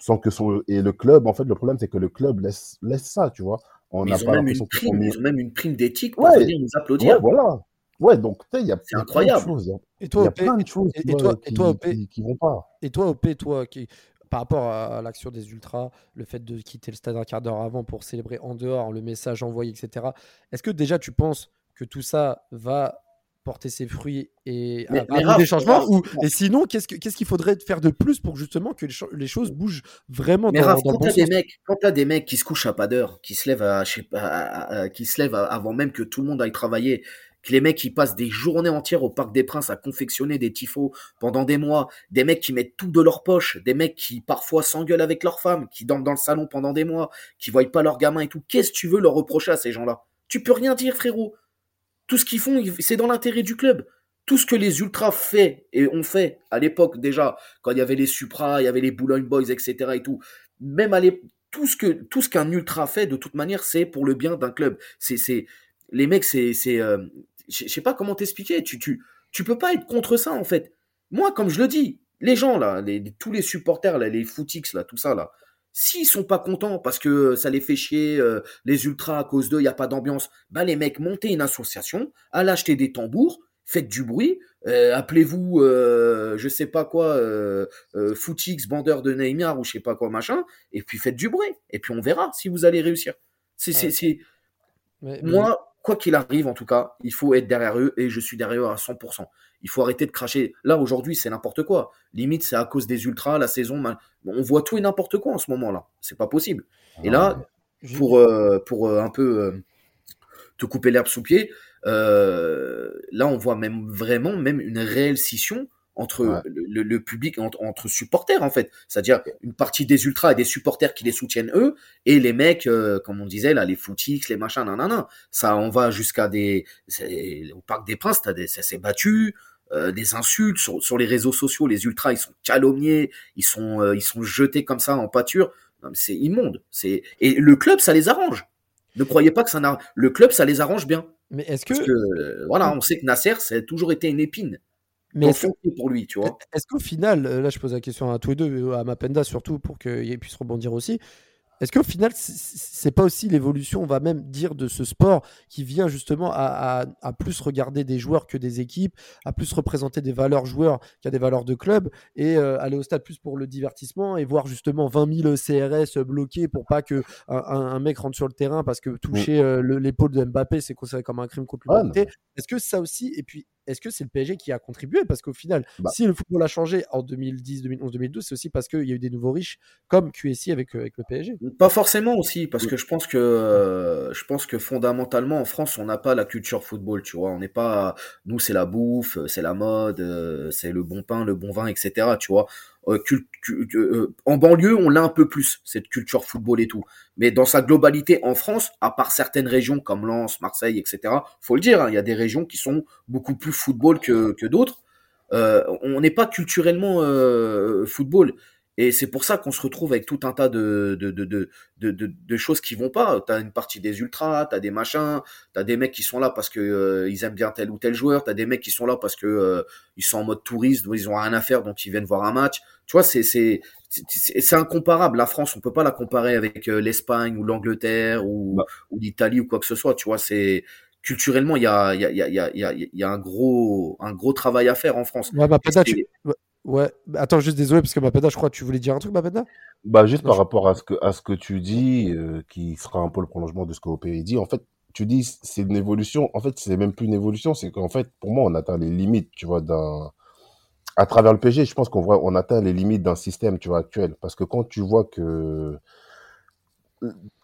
Sans que son, et le club, en fait, le problème, c'est que le club laisse, laisse ça, tu vois. On n'a ont pas même l'impression une qu'ils prime, mis. ils ont même une prime d'éthique pour Ouais. venir nous applaudir. Ouais, voilà. Ouais, donc, tu sais, il y a, C'est incroyable. plein de choses. il y a- Et toi, y a OP, plein de choses et- toi- et qui, toi, OP, qui, qui vont pas. Et toi, OP, toi, qui, par rapport à l'action des Ultras, le fait de quitter le stade un quart d'heure avant pour célébrer en dehors, le message envoyé, etc., est-ce que déjà tu penses que tout ça va porter ses fruits et Mais- mais des changements ou, Et sinon, qu'est-ce que- qu'est-ce qu'il faudrait faire de plus pour justement que les, cho- les choses bougent vraiment Mais dans, dans quand bon t'as des mecs, quand t'as des mecs qui se couchent à pas d'heure, qui se lèvent à, je sais pas, à- à- à- qui se lèvent à- avant même que tout le monde aille travailler, que les mecs qui passent des journées entières au Parc des Princes à confectionner des tifos pendant des mois, des mecs qui mettent tout de leur poche, des mecs qui parfois s'engueulent avec leurs femmes, qui dorment dans le salon pendant des mois, qui voient pas leurs gamins et tout. Qu'est-ce que tu veux leur reprocher à ces gens-là? Tu peux rien dire, frérot. Tout ce qu'ils font, c'est dans l'intérêt du club. Tout ce que les ultras fait et ont fait à l'époque déjà, quand il y avait les Supra, il y avait les Boulogne Boys, etc. et tout, même à tout ce que tout ce qu'un ultra fait de toute manière, c'est pour le bien d'un club. C'est c'est les mecs, c'est c'est euh, je sais pas comment t'expliquer. Tu tu tu peux pas être contre ça en fait. Moi, comme je le dis, les gens là, les- tous les supporters là, les footix là, tout ça là, s'ils sont pas contents parce que ça les fait chier, euh, les ultras à cause d'eux, il y a pas d'ambiance, bah les mecs montez une association, allez acheter des tambours faites du bruit, euh, appelez-vous, euh, je sais pas quoi, euh, euh, Footix, bandeur de Neymar ou je sais pas quoi machin, et puis faites du bruit, et puis on verra si vous allez réussir. C'est, c'est, Ouais. c'est, moi, quoi qu'il arrive, en tout cas, il faut être derrière eux et je suis derrière eux à 100%. Il faut arrêter de cracher. Là, aujourd'hui, c'est n'importe quoi. Limite, c'est à cause des ultras, la saison. mal- On voit tout et n'importe quoi en ce moment-là. C'est pas possible. Et là, je- pour, euh, pour euh, un peu euh, te couper l'herbe sous pied, euh, là, on voit même vraiment même une réelle scission entre Ouais. le, public, entre, entre supporters, en fait. C'est-à-dire une partie des ultras et des supporters qui les soutiennent eux, et les mecs, euh, comme on disait, là, les footix, les machins, nanana. Ça, on va jusqu'à des... Au Parc des Princes, t'as des, ça s'est battu, euh, des insultes sur, sur les réseaux sociaux, les ultras, ils sont calomniés, ils sont, euh, ils sont jetés comme ça en pâture. C'est immonde. C'est Et le club, ça les arrange. Ne croyez pas que ça n'a... Le club, ça les arrange bien. Mais est-ce que, Parce que, voilà, on sait que Nasser, ça a toujours été une épine. Mais est-ce que- pour lui, tu vois. Est-ce qu'au final, euh, là je pose la question à tous les deux, euh, à Mapenda surtout pour qu'il puisse rebondir aussi, est-ce qu'au final, c'est pas aussi l'évolution, on va même dire, de ce sport qui vient justement à, à- à plus regarder des joueurs que des équipes, à plus représenter des valeurs joueurs qu'à des valeurs de club, et euh, aller au stade plus pour le divertissement et voir justement 20 000 CRS bloqués pour pas que un, mec rentre sur le terrain parce que toucher euh, le- l'épaule de Mbappé c'est considéré comme un crime contre l'humanité. Est-ce que ça aussi, et puis est-ce que c'est le PSG qui a contribué? Parce qu'au final, Bah. si le football a changé en 2010, 2011, 2012, c'est aussi parce qu'il y a eu des nouveaux riches comme QSI avec, euh, avec le PSG. Pas forcément aussi, parce que je pense que euh, je pense que fondamentalement en France, on n'a pas la culture football, tu vois. On n'est pas, nous c'est la bouffe, c'est la mode, euh, c'est le bon pain, le bon vin, etc. Tu vois. Euh, euh, en banlieue, on l'a un peu plus cette culture football et tout. Mais dans sa globalité en France, à part certaines régions comme Lens, Marseille, etc. Faut le dire, hein, il y a des régions qui sont beaucoup plus football que que d'autres. Euh, on n'est pas culturellement euh, football. Et c'est pour ça qu'on se retrouve avec tout un tas de, de, de, de, de, de, de choses qui vont pas. T'as une partie des ultras, t'as des machins, t'as des mecs qui sont là parce que euh, ils aiment bien tel ou tel joueur, t'as des mecs qui sont là parce que euh, ils sont en mode touriste, donc ils ont rien à faire, donc ils viennent voir un match. Tu vois, c'est c'est c'est c'est incomparable. La France, on peut pas la comparer avec euh, l'Espagne ou l'Angleterre ou, Bah. ou l'Italie ou quoi que ce soit. Tu vois, c'est culturellement il y a il y a il y a il y a il y a, un gros un gros travail à faire en France. Ouais, tu... ouais, ouais. Attends, juste désolé, parce que Mapenda, je crois que tu voulais dire un truc, Mapenda? Bah, juste Non, par je- rapport à ce que, à ce que tu dis, euh, qui sera un peu le prolongement de ce que OP dit, en fait, tu dis c'est une évolution. En fait, c'est même plus une évolution, c'est qu'en fait, pour moi, on atteint les limites, tu vois, d'un. À travers le PG, je pense qu'on voit, on atteint les limites d'un système, tu vois, actuel. Parce que quand tu vois que.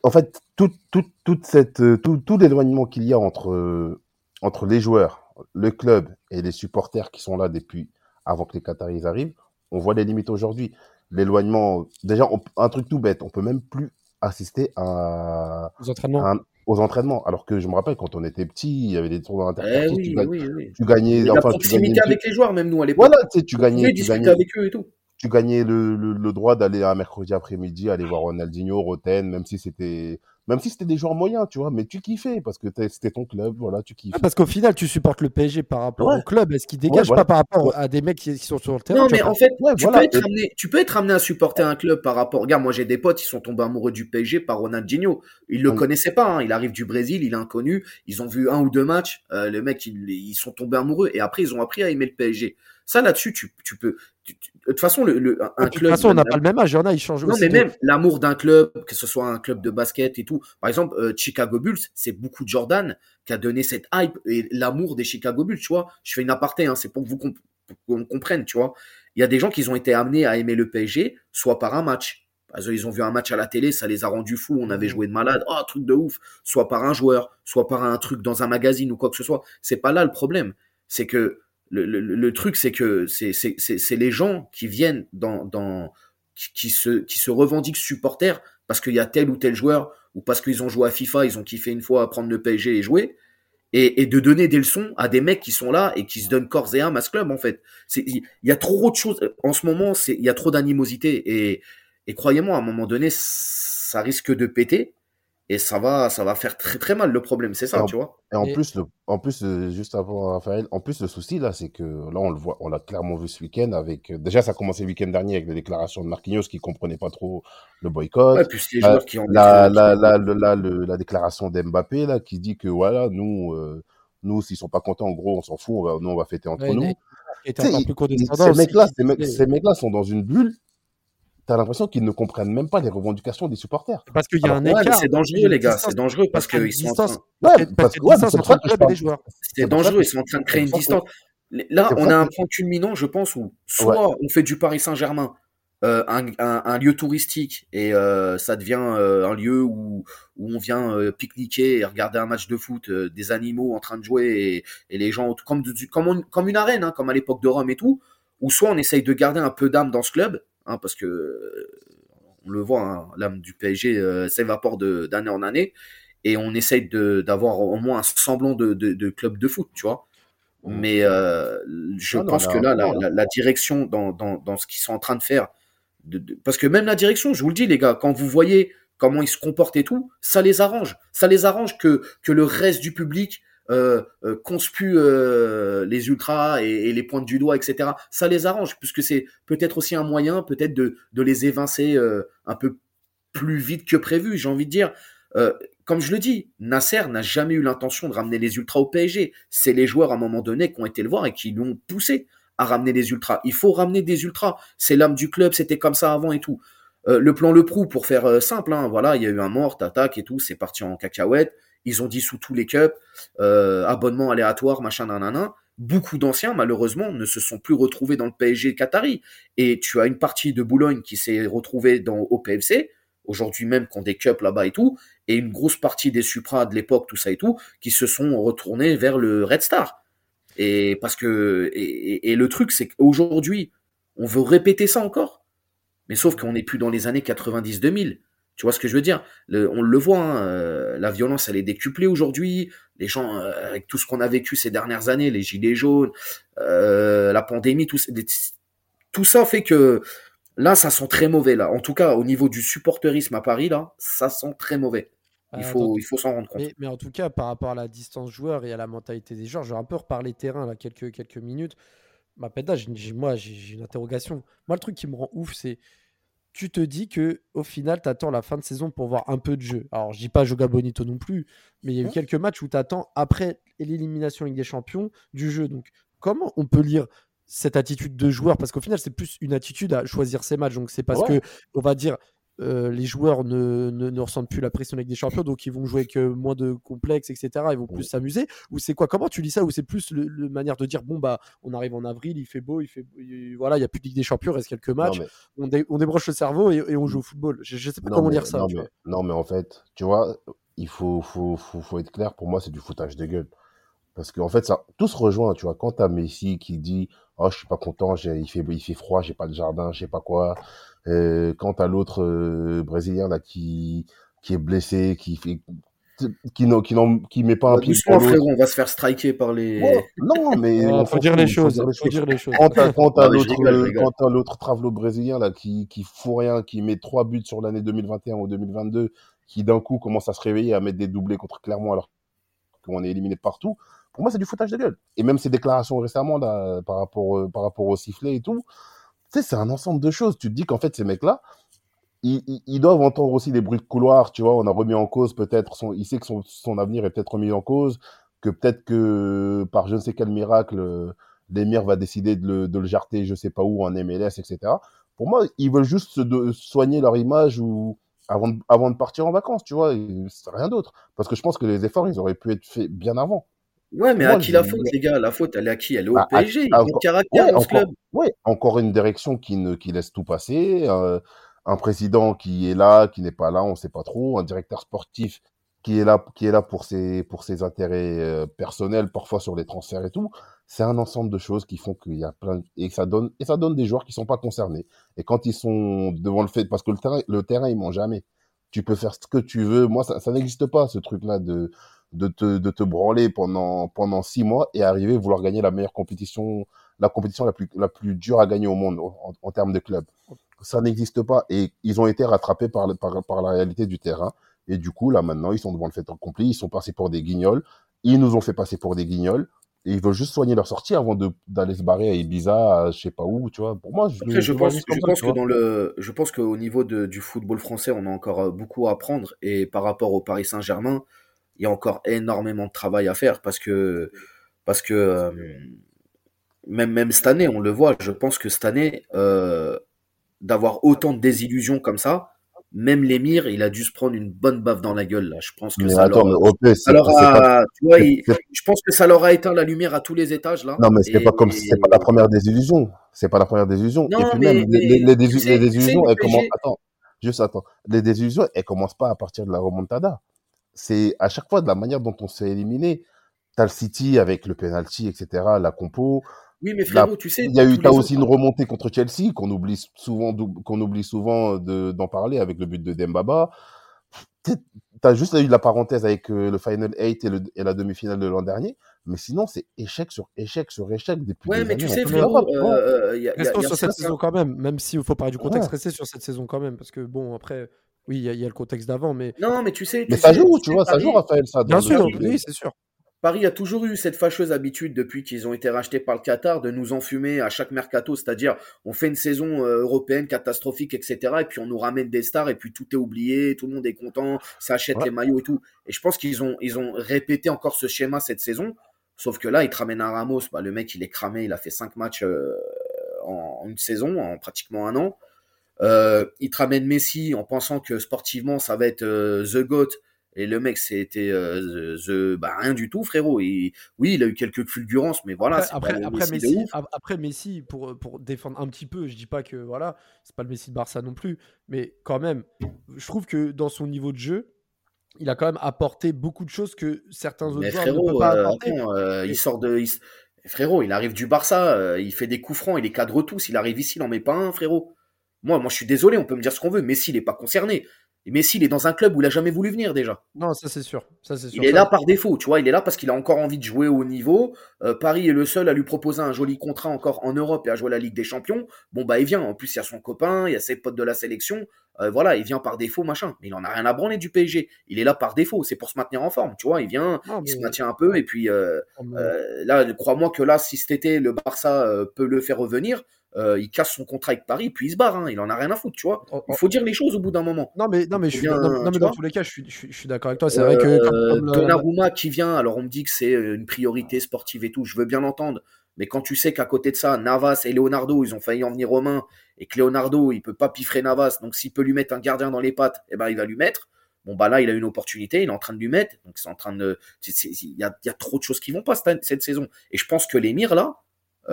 En fait, tout, tout, toute cette, euh, tout, tout l'éloignement qu'il y a entre, euh, entre les joueurs, le club et les supporters qui sont là depuis avant que les Qataris arrivent, on voit les limites aujourd'hui l'éloignement. Déjà, on- un truc tout bête, on peut même plus assister à, aux entraînements à un- aux entraînements. Alors que je me rappelle quand on était petit, il y avait des tournois Eh interpartis, tu, oui, gagnes- oui, oui. tu gagnais, Et la enfin, tu gagnais, avec les joueurs, même nous à l'époque. voilà, tu sais, gagnais, tu discuter gagnais, avec eux et tout. tu gagnais le, le, le droit d'aller un mercredi après-midi, aller voir Ronaldinho, Roten, même si c'était, même si c'était des joueurs moyens, tu vois, mais tu kiffais parce que t'es- c'était ton club, voilà, tu kiffais. Ah, Parce qu'au final, tu supportes le PSG par rapport Ouais. au club. Est-ce qu'il dégage voilà. pas par rapport Ouais. à des mecs qui, qui sont sur le terrain Non, mais en fait, Ouais, tu, voilà. peux être amené, tu peux être amené à supporter un club par rapport. Regarde, moi j'ai des potes, ils sont tombés amoureux du PSG par Ronaldinho. Ils le connaissaient pas, hein. il arrive du Brésil, il est inconnu. Ils ont vu un ou deux matchs, euh, le mec, ils, ils sont tombés amoureux et après ils ont appris à aimer le PSG. Ça là-dessus, tu, tu peux. tu- tu- de toute façon, le, le- un De toute club. façon, on n'a pas le même âge. Il y en a, ils changent Non, mais de- même l'amour d'un club, que ce soit un club de basket et tout. Par exemple, euh, Chicago Bulls, c'est beaucoup Jordan qui a donné cette hype et l'amour des Chicago Bulls, tu vois. Je fais une aparté, hein, c'est pour que vous comp- qu'on comprenne, tu vois. Il y a des gens qui ont été amenés à aimer le PSG, soit par un match. Parce qu'ils ont vu un match à la télé, ça les a rendus fous, on avait joué de malade, oh, truc de ouf. Soit par un joueur, soit par un truc dans un magazine ou quoi que ce soit. C'est pas là le problème. C'est que le, le, le truc, c'est que c'est les gens qui viennent dans, dans, qui, se, qui se revendiquent supporters parce qu'il y a tel ou tel joueur ou parce qu'ils ont joué à FIFA, ils ont kiffé une fois à prendre le PSG et jouer. Et, et de donner des leçons à des mecs qui sont là et qui se donnent corps et âme à ce club, en fait. Il y a trop de choses. En ce moment, il y a trop d'animosité. Et, et croyez-moi, à un moment donné, ça risque de péter. Et ça va, ça va faire très très mal. Le problème, c'est ça, Et en- tu vois. Et en Et- plus, le, en plus, euh, juste avant Raphaël, en plus, le souci, là, c'est que là, on le voit, on l'a clairement vu ce week-end avec, euh, déjà, ça a commencé le week-end dernier avec les déclarations de Marquinhos qui comprenait pas trop le boycott. Ouais, plus les La, joueurs qui en la, la, la, le- la, le- la déclaration d'Mbappé, là, qui dit que voilà, nous, euh, Nous, s'ils sont pas contents, en gros, on s'en fout. On va, nous, on va fêter entre Ouais, nous. condescendant ces mecs-là, ces mecs-là sont dans une bulle. T'as l'impression qu'ils ne comprennent même pas les revendications des supporters. Parce qu'il y a Alors, un Ouais, écart. c'est dangereux, les gars. distance- C'est dangereux parce qu'ils sont en distance. train. Ouais, que- parce ouais, c'est club joueurs. C'est dangereux, ils sont en train de créer une distance. Là, on a un point culminant, je pense, où soit on fait du Paris Saint-Germain euh, un, un- un lieu touristique et euh, ça devient euh, un lieu où, où on vient euh, pique-niquer et regarder un match de foot, euh, des animaux en train de jouer et, et les gens comme, du- comme, on- comme une arène, hein, comme à l'époque de Rome et tout, ou soit on essaye de garder un peu d'âme dans ce club, hein, parce que on le voit, hein, l'âme du PSG euh, s'évapore d'année en année, et on essaye d'avoir au moins un semblant de, de, de club de foot, tu vois. Mais euh, je Ah non, pense que là, la, point, là. la- la direction dans, dans, dans ce qu'ils sont en train de faire, de- parce que même la direction, je vous le dis, les gars, quand vous voyez comment ils se comportent et tout, ça les arrange. Ça les arrange que, que le reste du public euh, euh, conspue euh, les ultras et, les pointe du doigt, etc. Ça les arrange, puisque c'est peut-être aussi un moyen, peut-être de, de les évincer euh, un peu plus vite que prévu, j'ai envie de dire. Comme je le dis, Nasser n'a jamais eu l'intention de ramener les ultras au PSG. C'est les joueurs à un moment donné qui ont été le voir et qui l'ont poussé à ramener les ultras. Il faut ramener des ultras. C'est l'âme du club, c'était comme ça avant et tout. Le plan Le Prou, pour faire simple, hein, voilà, il y a eu un mort, attaque et tout, c'est parti en cacahuète. Ils ont dissous tous les cups, euh, abonnement aléatoire, machin, nanana. Beaucoup d'anciens, malheureusement, ne se sont plus retrouvés dans le PSG Qatari. Et tu as une partie de Boulogne qui s'est retrouvée dans, au PFC, aujourd'hui même, qui ont des cups là-bas et tout, et une grosse partie des Supra de l'époque, tout ça et tout, qui se sont retournés vers le Red Star. Et parce que, et le truc, c'est qu'aujourd'hui, on veut répéter ça encore. Mais sauf qu'on n'est plus dans les années 90-2000. Tu vois ce que je veux dire? Le- On le voit, hein, euh, la violence, elle est décuplée aujourd'hui. Les gens, euh, avec tout ce qu'on a vécu ces dernières années, les gilets jaunes, euh, la pandémie, tout, ça- tout ça fait que là, ça sent très mauvais. Là, en tout cas, au niveau du supporterisme à Paris, là, ça sent très mauvais. Il Euh, faut, il faut s'en rendre compte. Mais, mais en tout cas, par rapport à la distance joueur et à la mentalité des joueurs, je vais un peu reparler terrain là quelques, quelques minutes. Ma j'ai- moi, j'ai une interrogation. Moi, le truc qui me rend ouf, c'est tu te dis que au final, tu attends la fin de saison pour voir un peu de jeu. Alors, je dis pas Joga Bonito non plus, mais il y a eu Ouais. quelques matchs où tu attends après l'élimination Ligue des Champions du jeu. Donc, comment on peut lire cette attitude de joueur? Parce qu'au final, c'est plus une attitude à choisir ses matchs. Donc, c'est parce Ouais. que, on va dire, euh, les joueurs ne, ne, ne ressentent plus la pression avec des champions, donc ils vont jouer avec euh, moins de complexes, etc. Ils vont plus s'amuser. Ou c'est quoi Comment tu lis ça Ou c'est plus le, le manière de dire bon bah on arrive en avril, il fait beau, il fait il- voilà, il y a plus de Ligue des Champions, il reste quelques Non, matchs, mais, on, dé- on débranche le cerveau et, et on joue au football. Je, je sais pas non, comment mais, lire ça. non, mais, vois. non, mais en fait, tu vois, il faut, faut, faut, faut être clair. Pour moi, c'est du foutage de gueule. Parce qu'en fait, ça, tout se rejoint, tu vois. Quand t'as Messi qui dit, oh, je suis pas content, il fait, il fait froid, j'ai pas de jardin, je sais pas quoi. Euh, quand t'as l'autre euh, Brésilien, là, qui, qui est blessé, qui fait, qui, n'en- qui, qui met pas un Bah, pied l'autre. frérot, on va se faire striker par les. Ouais, non, mais Ouais, on faut dire les choses. Faut dire les choses. T'as Non, mais je l'autre, l'autre travelo brésilien, là, qui, qui fout rien, qui met trois buts sur l'année 2021 ou 2022, qui d'un coup commence à se réveiller, à mettre des doublés contre Clermont alors qu'on est éliminé de partout, pour moi, c'est du foutage de gueule. Et même ses déclarations récemment, là, par rapport, euh, par rapport au sifflet et tout, tu sais, c'est un ensemble de choses. Tu te dis qu'en fait, ces mecs-là, ils, doivent entendre aussi des bruits de couloir, tu vois, on a remis en cause peut-être, son, il sait que son, avenir est peut-être remis en cause, que peut-être que par je ne sais quel miracle, euh, l'émir va décider de le, de le jarter je sais pas où en MLS, etc. Pour moi, ils veulent juste se de- soigner leur image ou avant de, avant de partir en vacances, tu vois, rien d'autre. Parce que je pense que les efforts, ils auraient pu être faits bien avant. Ouais, mais Moi, à qui la faute, les gars? La faute, elle est à qui? Elle est au Ah, à- PSG. Ils à- ont le caractère Ouais, dans ce encore, club. ouais, encore une direction qui, ne, qui laisse tout passer, euh, un président qui est là, qui n'est pas là, on sait pas trop, un directeur sportif qui est là, qui est là pour ses, pour ses intérêts euh, personnels, parfois sur les transferts et tout. C'est un ensemble de choses qui font qu'il y a plein et que ça donne et ça donne des joueurs qui sont pas concernés. Et quand ils sont devant le fait, parce que le terrain, le terrain, ils ment jamais. Tu peux faire ce que tu veux. Moi, ça, ça n'existe pas ce truc-là de de te, de te branler pendant, pendant six mois et arriver à vouloir gagner la meilleure compétition, la compétition la plus, la plus dure à gagner au monde en, en termes de club. Ça n'existe pas et ils ont été rattrapés par, le- par, par la réalité du terrain. Et du coup, là, maintenant, ils sont devant le fait accompli, ils sont passés pour des guignols, ils nous ont fait passer pour des guignols et ils veulent juste soigner leur sortie avant d'aller se barrer à Ibiza, à je sais pas où, tu vois. Pour moi, je, Après, pense, je ça, pense que dans le, je pense qu'au niveau de, du football français, on a encore beaucoup à apprendre. Et par rapport au Paris Saint-Germain, il y a encore énormément de travail à faire parce que, parce que euh, même, même cette année, on le voit, je pense que cette année, euh, d'avoir autant de désillusions comme ça, même l'émir, il a dû se prendre une bonne baffe dans la gueule là. Je pense que Mais ça attends, leur, mais ça a, tu vois, il- c'est- je pense que ça leur a éteint la lumière à tous les étages là. Non, mais c'est pas comme c'est pas la première désillusion. C'est pas la première désillusion. Non, Et puis mais- même les, désillusions, le elles commencent. PSG Attends, juste attends. Les désillusions, elles commencent pas à partir de la remontada. C'est à chaque fois de la manière dont on s'est éliminé. T'as le City avec le penalty, etc. La compo. Oui, mais La- frérot, tu sais, Il y a eu t'as aussi autres- une remontée contre Chelsea qu'on oublie souvent qu'on oublie souvent de- d'en parler avec le but de Dembaba. T'as juste eu la parenthèse avec euh, le Final 8 et, le- et la demi-finale de l'an dernier, mais sinon c'est échec sur échec sur échec depuis Ouais, des mais années tu sais, frérot, euh, il y a, il y a- Restons il y a sur cette ça. saison quand même, même s'il faut parler du contexte, Ouais. rester sur cette saison quand même, parce que bon, après, oui, il y, a- il y a le contexte d'avant, mais Non, mais tu sais, Mais ça sais- joue, tu vois, ça Paris- joue Raphaël ça. bien sûr, oui, c'est sûr. Paris a toujours eu cette fâcheuse habitude depuis qu'ils ont été rachetés par le Qatar de nous enfumer à chaque mercato, c'est-à-dire on fait une saison euh, européenne catastrophique, etc. Et puis on nous ramène des stars et puis tout est oublié, tout le monde est content, ça achète Ouais. les maillots et tout. Et je pense qu'ils ont ils ont répété encore ce schéma cette saison, sauf que là ils te ramènent un Ramos, bah, le mec il est cramé, il a fait cinq matchs euh, en une saison, en pratiquement un an. Euh, il te ramène Messi en pensant que sportivement ça va être euh, the goat. Et le mec, c'était euh, the, bah, rien du tout, frérot. Et, oui, il a eu quelques fulgurances, mais voilà. après, Messi après pour, pour défendre un petit peu, je dis pas que voilà, c'est pas le Messi de Barça non plus, mais quand même, je trouve que dans son niveau de jeu, il a quand même apporté beaucoup de choses que certains autres Mais joueurs ne peuvent pas apporter. attends, euh, il sort de. il- Frérot, il arrive du Barça, euh, il fait des coups francs, il les cadre tous. Il arrive ici, il en met pas un, frérot. Moi, moi, je suis désolé, on peut me dire ce qu'on veut. Messi, il est pas concerné. Et Messi, il est dans un club où il a jamais voulu venir déjà. Non, ça c'est sûr, ça c'est sûr. Il est là par défaut, tu vois. Il est là parce qu'il a encore envie de jouer au niveau. Euh, Paris est le seul à lui proposer un joli contrat encore en Europe et à jouer la Ligue des Champions. Bon, bah, il vient. En plus, il y a son copain, il y a ses potes de la sélection. Euh, voilà, il vient par défaut, machin. Mais il en a rien à branler du PSG. Il est là par défaut. C'est pour se maintenir en forme, tu vois. Il vient, non, il se maintient un peu. Et puis, euh, là, crois-moi que là, si cet été, le Barça peut le faire revenir, euh, il casse son contrat avec Paris, puis il se barre. hein. Il en a rien à foutre, tu vois. oh, Il faut dire les choses au bout d'un moment. Non mais non mais je suis Bien, non, non, mais tu dans tous les cas je suis, je d'accord avec toi c'est vrai que comme, Euh, comme qui vient, alors on me dit que c'est une priorité sportive et tout, je veux bien l'entendre, mais quand tu sais qu'à côté de ça, Navas et Leonardo, ils ont failli en venir aux mains, et que Leonardo, il peut pas piffrer Navas, donc s'il peut lui mettre un gardien dans les pattes, eh ben il va lui mettre. Bon bah là, il a une opportunité, il est en train de lui mettre, donc c'est en train de, il y a, il y a trop de choses qui vont pas cette, cette saison. Et je pense que les Mires là,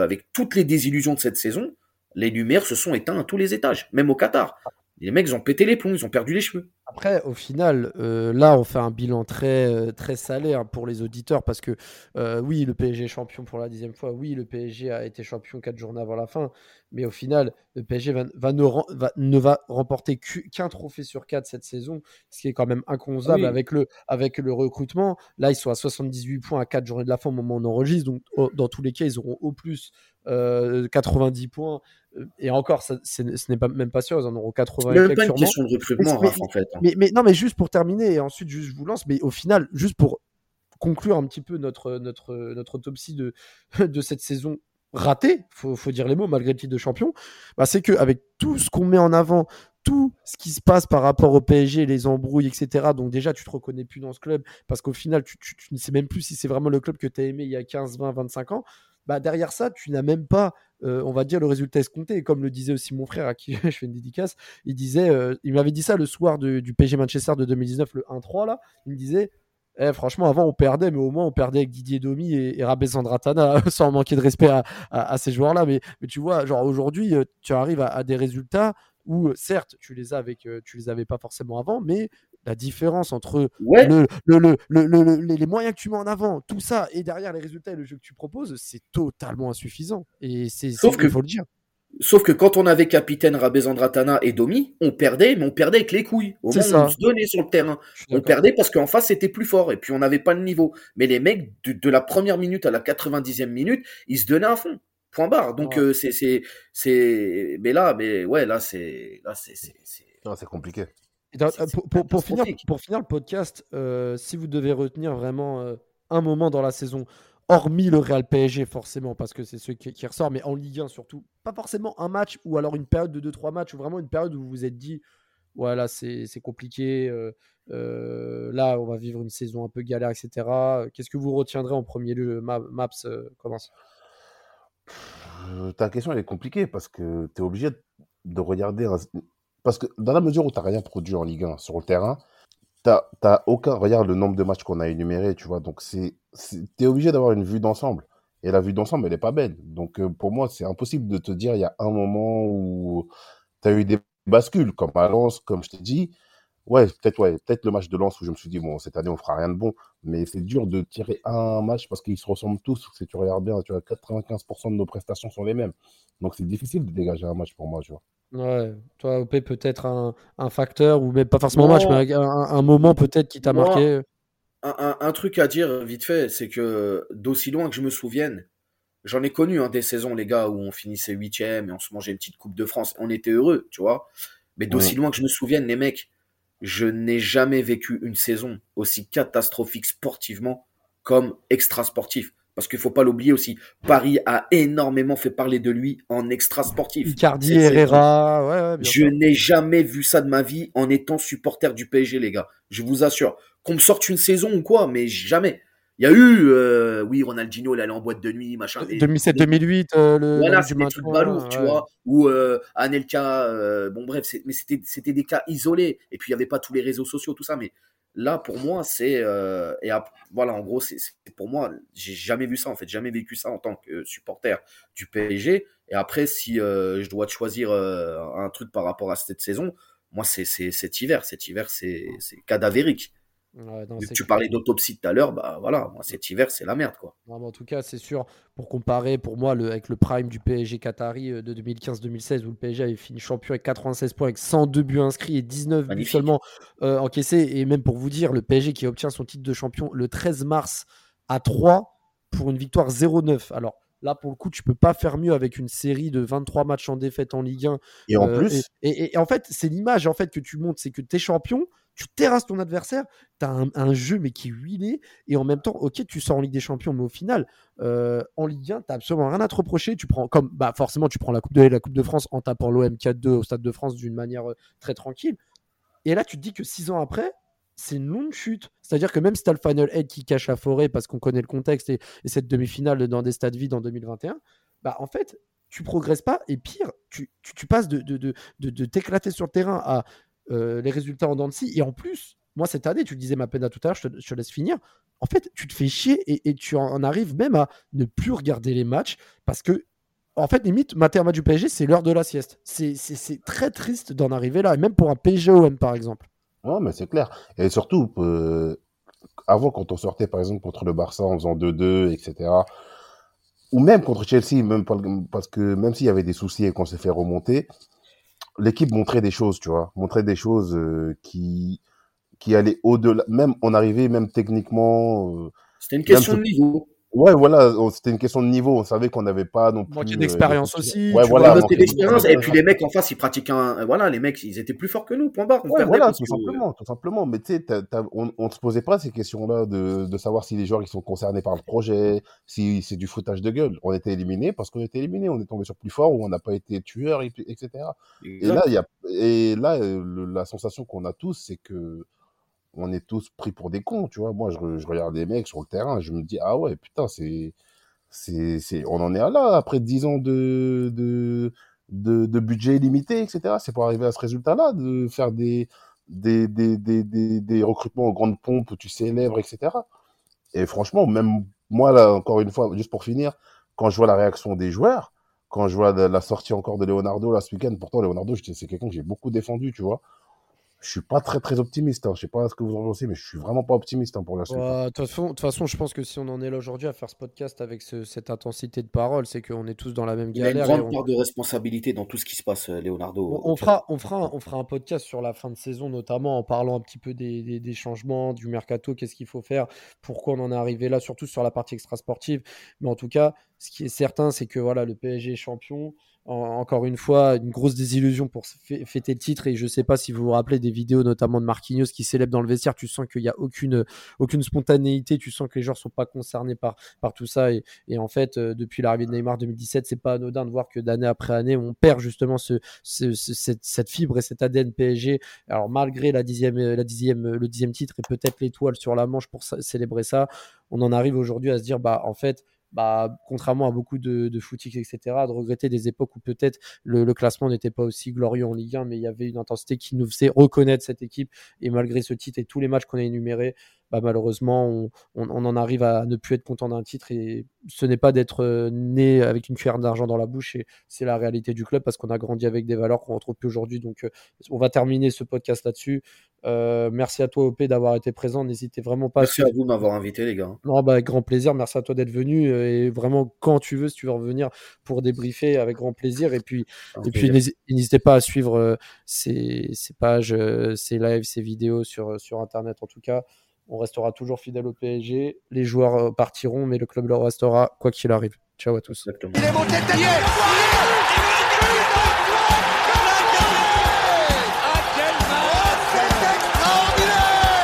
avec toutes les désillusions de cette saison, les lumières se sont éteintes à tous les étages, même au Qatar. Les mecs, ont pété les plombs, ils ont perdu les cheveux. Après, au final, euh, là, on fait un bilan très, euh, très salé hein, pour les auditeurs parce que euh, oui, le PSG est champion pour la dixième fois. Oui, le PSG a été champion quatre journées avant la fin. Mais au final, le PSG va, va ne, va- ne va remporter qu'u- qu'un trophée sur quatre cette saison, ce qui est quand même inconcevable Oui. avec, le, avec le recrutement. Là, ils sont à 78 points à quatre journées de la fin au moment où on enregistre. Donc, au- dans tous les cas, ils auront au plus euh, 90 points. Et encore, ça- ce n'est pas, même pas sûr, ils en auront 80 et Même pas une sûrement. question de recrutement, Raph, en fait. Mais, non, mais juste pour terminer, et ensuite je vous lance, mais au final, juste pour conclure un petit peu notre, notre, notre autopsie de, de cette saison ratée, faut, faut dire les mots, malgré le titre de champion, bah, c'est qu'avec tout ce qu'on met en avant, tout ce qui se passe par rapport au PSG, les embrouilles, etc. Donc déjà, tu te reconnais plus dans ce club, parce qu'au final, tu ne sais même plus si c'est vraiment le club que tu as aimé il y a 15, 20, 25 ans. Bah, derrière ça, tu n'as même pas, euh, on va dire, le résultat escompté. Comme le disait aussi mon frère, à qui je fais une dédicace, il disait, euh, il m'avait dit ça le soir du PSG Manchester de 2019, le 1-3 là. Il me disait, eh, franchement, avant on perdait, mais au moins on perdait avec Didier Domi et, et Rabé Sandratana, sans manquer de respect à, ces joueurs-là. Mais, tu vois, genre aujourd'hui, euh, tu arrives à, à des résultats où, certes, tu les as avec, tu les avais pas forcément avant, mais la différence entre Ouais, le, le- le- le- le- le- les moyens que tu mets en avant, tout ça, et derrière les résultats et le jeu que tu proposes, c'est totalement insuffisant. Et c'est, Sauf que- faut le dire. sauf que quand on avait capitaine Rabezandratana et Domi, on perdait, mais on perdait avec les couilles. Au C'est moment ça. où on se donnait sur le terrain. On perdait parce qu'en face, c'était plus fort et puis on n'avait pas le niveau. Mais les mecs, de, de la première minute à la 90e minute, ils se donnaient à fond. Point barre. Donc, Ouais. euh, c'est, c'est, c'est, mais là, mais ouais, là, c'est, là, c'est, c'est, c'est- Non, c'est compliqué. Dans- euh, pour, pour- pour finir, catastrophique. pour finir le podcast, euh, si vous devez retenir vraiment euh, un moment dans la saison, hormis le Real PSG forcément, parce que c'est ce qui, qui ressort, mais en Ligue 1 surtout, pas forcément un match ou alors une période de 2-3 matchs, ou vraiment une période où vous vous êtes dit, voilà, c'est c'est compliqué. euh, euh, là, on va vivre une saison un peu galère, etc. Qu'est-ce que vous retiendrez en premier lieu Ma- Maps euh, commence. Ta question, elle est compliquée parce que tu es obligé de regarder. un- Parce que dans la mesure où tu n'as rien produit en Ligue 1 sur le terrain, tu n'as aucun. Regarde le nombre de matchs qu'on a énumérés, tu vois. Donc, tu es obligé d'avoir une vue d'ensemble. Et la vue d'ensemble, elle n'est pas belle. Donc, euh, pour moi, c'est impossible de te dire il y a un moment où tu as eu des bascules, comme à Lens, comme je t'ai dit. Ouais, peut-être ouais, peut le match de Lens où je me suis dit, bon, cette année, on fera rien de bon. Mais c'est dur de tirer un match parce qu'ils se ressemblent tous. Si tu regardes bien, tu vois, 95% de nos prestations sont les mêmes. Donc, c'est difficile de dégager un match pour moi, tu vois. Ouais, toi, OP, peut-être un, un facteur, ou même pas forcément un Non. match, mais un, moment peut-être qui t'a marqué. Un, truc à dire vite fait, c'est que d'aussi loin que je me souvienne, j'en ai connu hein, des saisons, les gars, où on finissait huitième et on se mangeait une petite Coupe de France. On était heureux, tu vois. Mais d'aussi loin que je me souvienne, les mecs, je n'ai jamais vécu une saison aussi catastrophique sportivement comme extra-sportif. Parce qu'il faut pas l'oublier aussi, Paris a énormément fait parler de lui en extra-sportif. Icardi, Cette saison. Herrera, ouais, ouais, bien Je n'ai jamais vu ça de ma vie en étant supporter du PSG, les gars. Je vous assure. Qu'on me sorte une saison ou quoi, mais jamais. Il y a eu, euh, oui, Ronaldinho, il allait en boîte de nuit, machin. mais- 2007-2008, euh, le Voilà, l'année du c'est des trucs balourds, tu ouais. vois. Ou euh, Anelka, euh, bon bref, mais c'était c'était des cas isolés. Et puis il n'y avait pas tous les réseaux sociaux, tout ça. Mais là, pour moi, c'est euh, et voilà, en gros, c'est pour moi, j'ai jamais vu ça en fait, jamais vécu ça en tant que supporter du PSG. Et après, si euh, je dois choisir euh, un truc par rapport à cette saison, moi, c'est cet hiver. Cet hiver, c'est cadavérique. Ouais, non, tu parlais d'autopsie tout à l'heure, bah voilà, moi, cet hiver, c'est la merde, quoi. Non, en tout cas, c'est sûr, pour comparer, pour moi, le, avec le prime du PSG Qatari euh, de 2015-2016, où le PSG avait fini champion avec 96 points, avec 102 buts inscrits et 19 buts seulement euh, encaissés. Et même pour vous dire, le PSG qui obtient son titre de champion le 13 mars à 3 pour une victoire 0-9. Alors là, pour le coup, tu peux pas faire mieux avec une série de 23 matchs en défaite en Ligue 1 Et en euh, plus, et, et- et en fait, c'est l'image en fait que tu montres, c'est que tu es champion, tu terrasses ton adversaire, tu as un, jeu mais qui est huilé, et en même temps, ok, tu sors en Ligue des Champions, mais au final, euh, en Ligue 1, tu absolument rien à te reprocher. Tu prends comme bah forcément, tu prends la Coupe de la Coupe de France en tapant l'OM 4-2 au Stade de France d'une manière euh, très tranquille. Et là, tu te dis que six ans après, c'est une longue chute. C'est-à-dire que même si tu as le Final 8 qui cache la forêt parce qu'on connaît le contexte et, et cette demi-finale dans des stades vides en 2021, bah en fait, tu progresses pas et pire, tu, passes de, de, de, de t'éclater sur le terrain à euh, les résultats en dents de scie. Et en plus, moi cette année, tu le disais ma peine à tout à l'heure, je te, laisse finir. En fait, tu te fais chier et, tu en arrives même à ne plus regarder les matchs parce que en fait, limite, mater match du PSG, c'est l'heure de la sieste. C'est- très triste d'en arriver là, et même pour un PSG-OM par exemple. ouais, mais c'est clair. Et surtout, euh, avant, quand on sortait, par exemple, contre le Barça en faisant 2-2, etc., ou même contre Chelsea, même par- parce que même s'il y avait des soucis et qu'on s'est fait remonter, l'équipe montrait des choses, tu vois, montrait des choses euh, qui, qui allaient au-delà. Même, on arrivait même techniquement. euh, C'était une question de niveau. Ouais, voilà, c'était une question de niveau. On savait qu'on n'avait pas non plus. Manquait euh, d'expérience aussi, Ouais, voilà. d'expérience. Et puis les mecs en face, ils pratiquaient un. Voilà, les mecs, ils étaient plus forts que nous. Point barre. On Ouais, voilà, tout que- simplement, tout simplement. Mais tu sais, t'as- t'as- on, on ne se posait pas ces questions-là de, de savoir si les joueurs ils sont concernés par le projet, si c'est du foutage de gueule. On était éliminés parce qu'on était éliminés. On est tombé sur plus fort ou on n'a pas été tueur, etc. Et là, il y a, et là, euh, le- la sensation qu'on a tous, c'est que on est tous pris pour des cons, tu vois. Moi, je, re- je regarde les mecs sur le terrain, je me dis, ah ouais, putain, c'est, c'est, on en est à là, après 10 ans de, de, de, budget limité, etc. C'est pour arriver à ce résultat-là, de faire des, des, des, des, des, des recrutements aux grandes pompes où tu célèbres, etc. Et franchement, même moi, là, encore une fois, juste pour finir, quand je vois la réaction des joueurs, quand je vois la sortie encore de Leonardo là ce week-end, pourtant Leonardo, c'est quelqu'un que j'ai beaucoup défendu, tu vois. Je suis pas très très optimiste. Hein. Je sais pas ce que vous en pensez, mais je suis vraiment pas optimiste hein, pour la suite. De toute façon, de toute façon, je pense que si on en est là aujourd'hui à faire ce podcast avec ce- cette intensité de parole, c'est qu'on est tous dans la même Il a une galère. grande on- part de responsabilité dans tout ce qui se passe, euh, Leonardo. On, on fera, on, fera, un- on fera un podcast sur la fin de saison, notamment en parlant un petit peu des, des- des changements, du mercato, qu'est-ce qu'il faut faire, pourquoi on en est arrivé là, surtout sur la partie extra-sportive. Mais en tout cas, ce qui est certain, c'est que voilà, le PSG est champion. Encore une fois, une grosse désillusion pour fêter le titre. Et je sais pas si vous vous rappelez des vidéos, notamment de Marquinhos qui célèbre dans le vestiaire. Tu sens qu'il n'y a aucune, aucune spontanéité. Tu sens que les joueurs sont pas concernés par, par tout ça. Et, et en fait, euh, depuis l'arrivée de Neymar 2017, c'est pas anodin de voir que d'année après année, on perd justement ce, ce, cette, cette, fibre et cet ADN PSG. Alors, malgré la dixième, la dixième, le dixième titre et peut-être l'étoile sur la manche pour célébrer ça, on en arrive aujourd'hui à se dire, bah, en fait, bah, contrairement à beaucoup de, de etc., de regretter des époques où peut-être le, classement n'était pas aussi glorieux en Ligue 1, mais il y avait une intensité qui nous faisait reconnaître cette équipe. Et malgré ce titre et tous les matchs qu'on a énumérés, bah, malheureusement, on, on, en arrive à ne plus être content d'un titre. Et ce n'est pas d'être euh, né avec une cuillère d'argent dans la bouche, et c'est la réalité du club parce qu'on a grandi avec des valeurs qu'on ne retrouve plus aujourd'hui. Donc, euh, on va terminer ce podcast là-dessus. Euh, merci à toi, OP, d'avoir été présent. N'hésitez vraiment pas. Merci à, vous de m'avoir invité, les gars. Non, bah, avec grand plaisir. Merci à toi d'être venu. Et vraiment, quand tu veux, si tu veux revenir pour débriefer, avec grand plaisir. Et puis, et puis n'hésitez pas à suivre ces, ces, pages, ces lives, ces vidéos sur, sur Internet en tout cas. On restera toujours fidèle au PSG. Les joueurs euh, partiront, mais le club le restera quoi qu'il arrive. Ciao à tous. Il est monté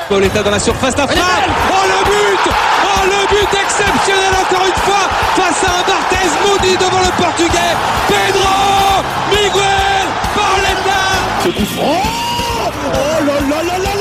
Pauletta dans la surface d'affaire. Oh le but. Oh le but exceptionnel encore une fois face à un Barthez maudit devant le portugais. Pedro Miguel Pauletta C'est coup franc. Oh là là là là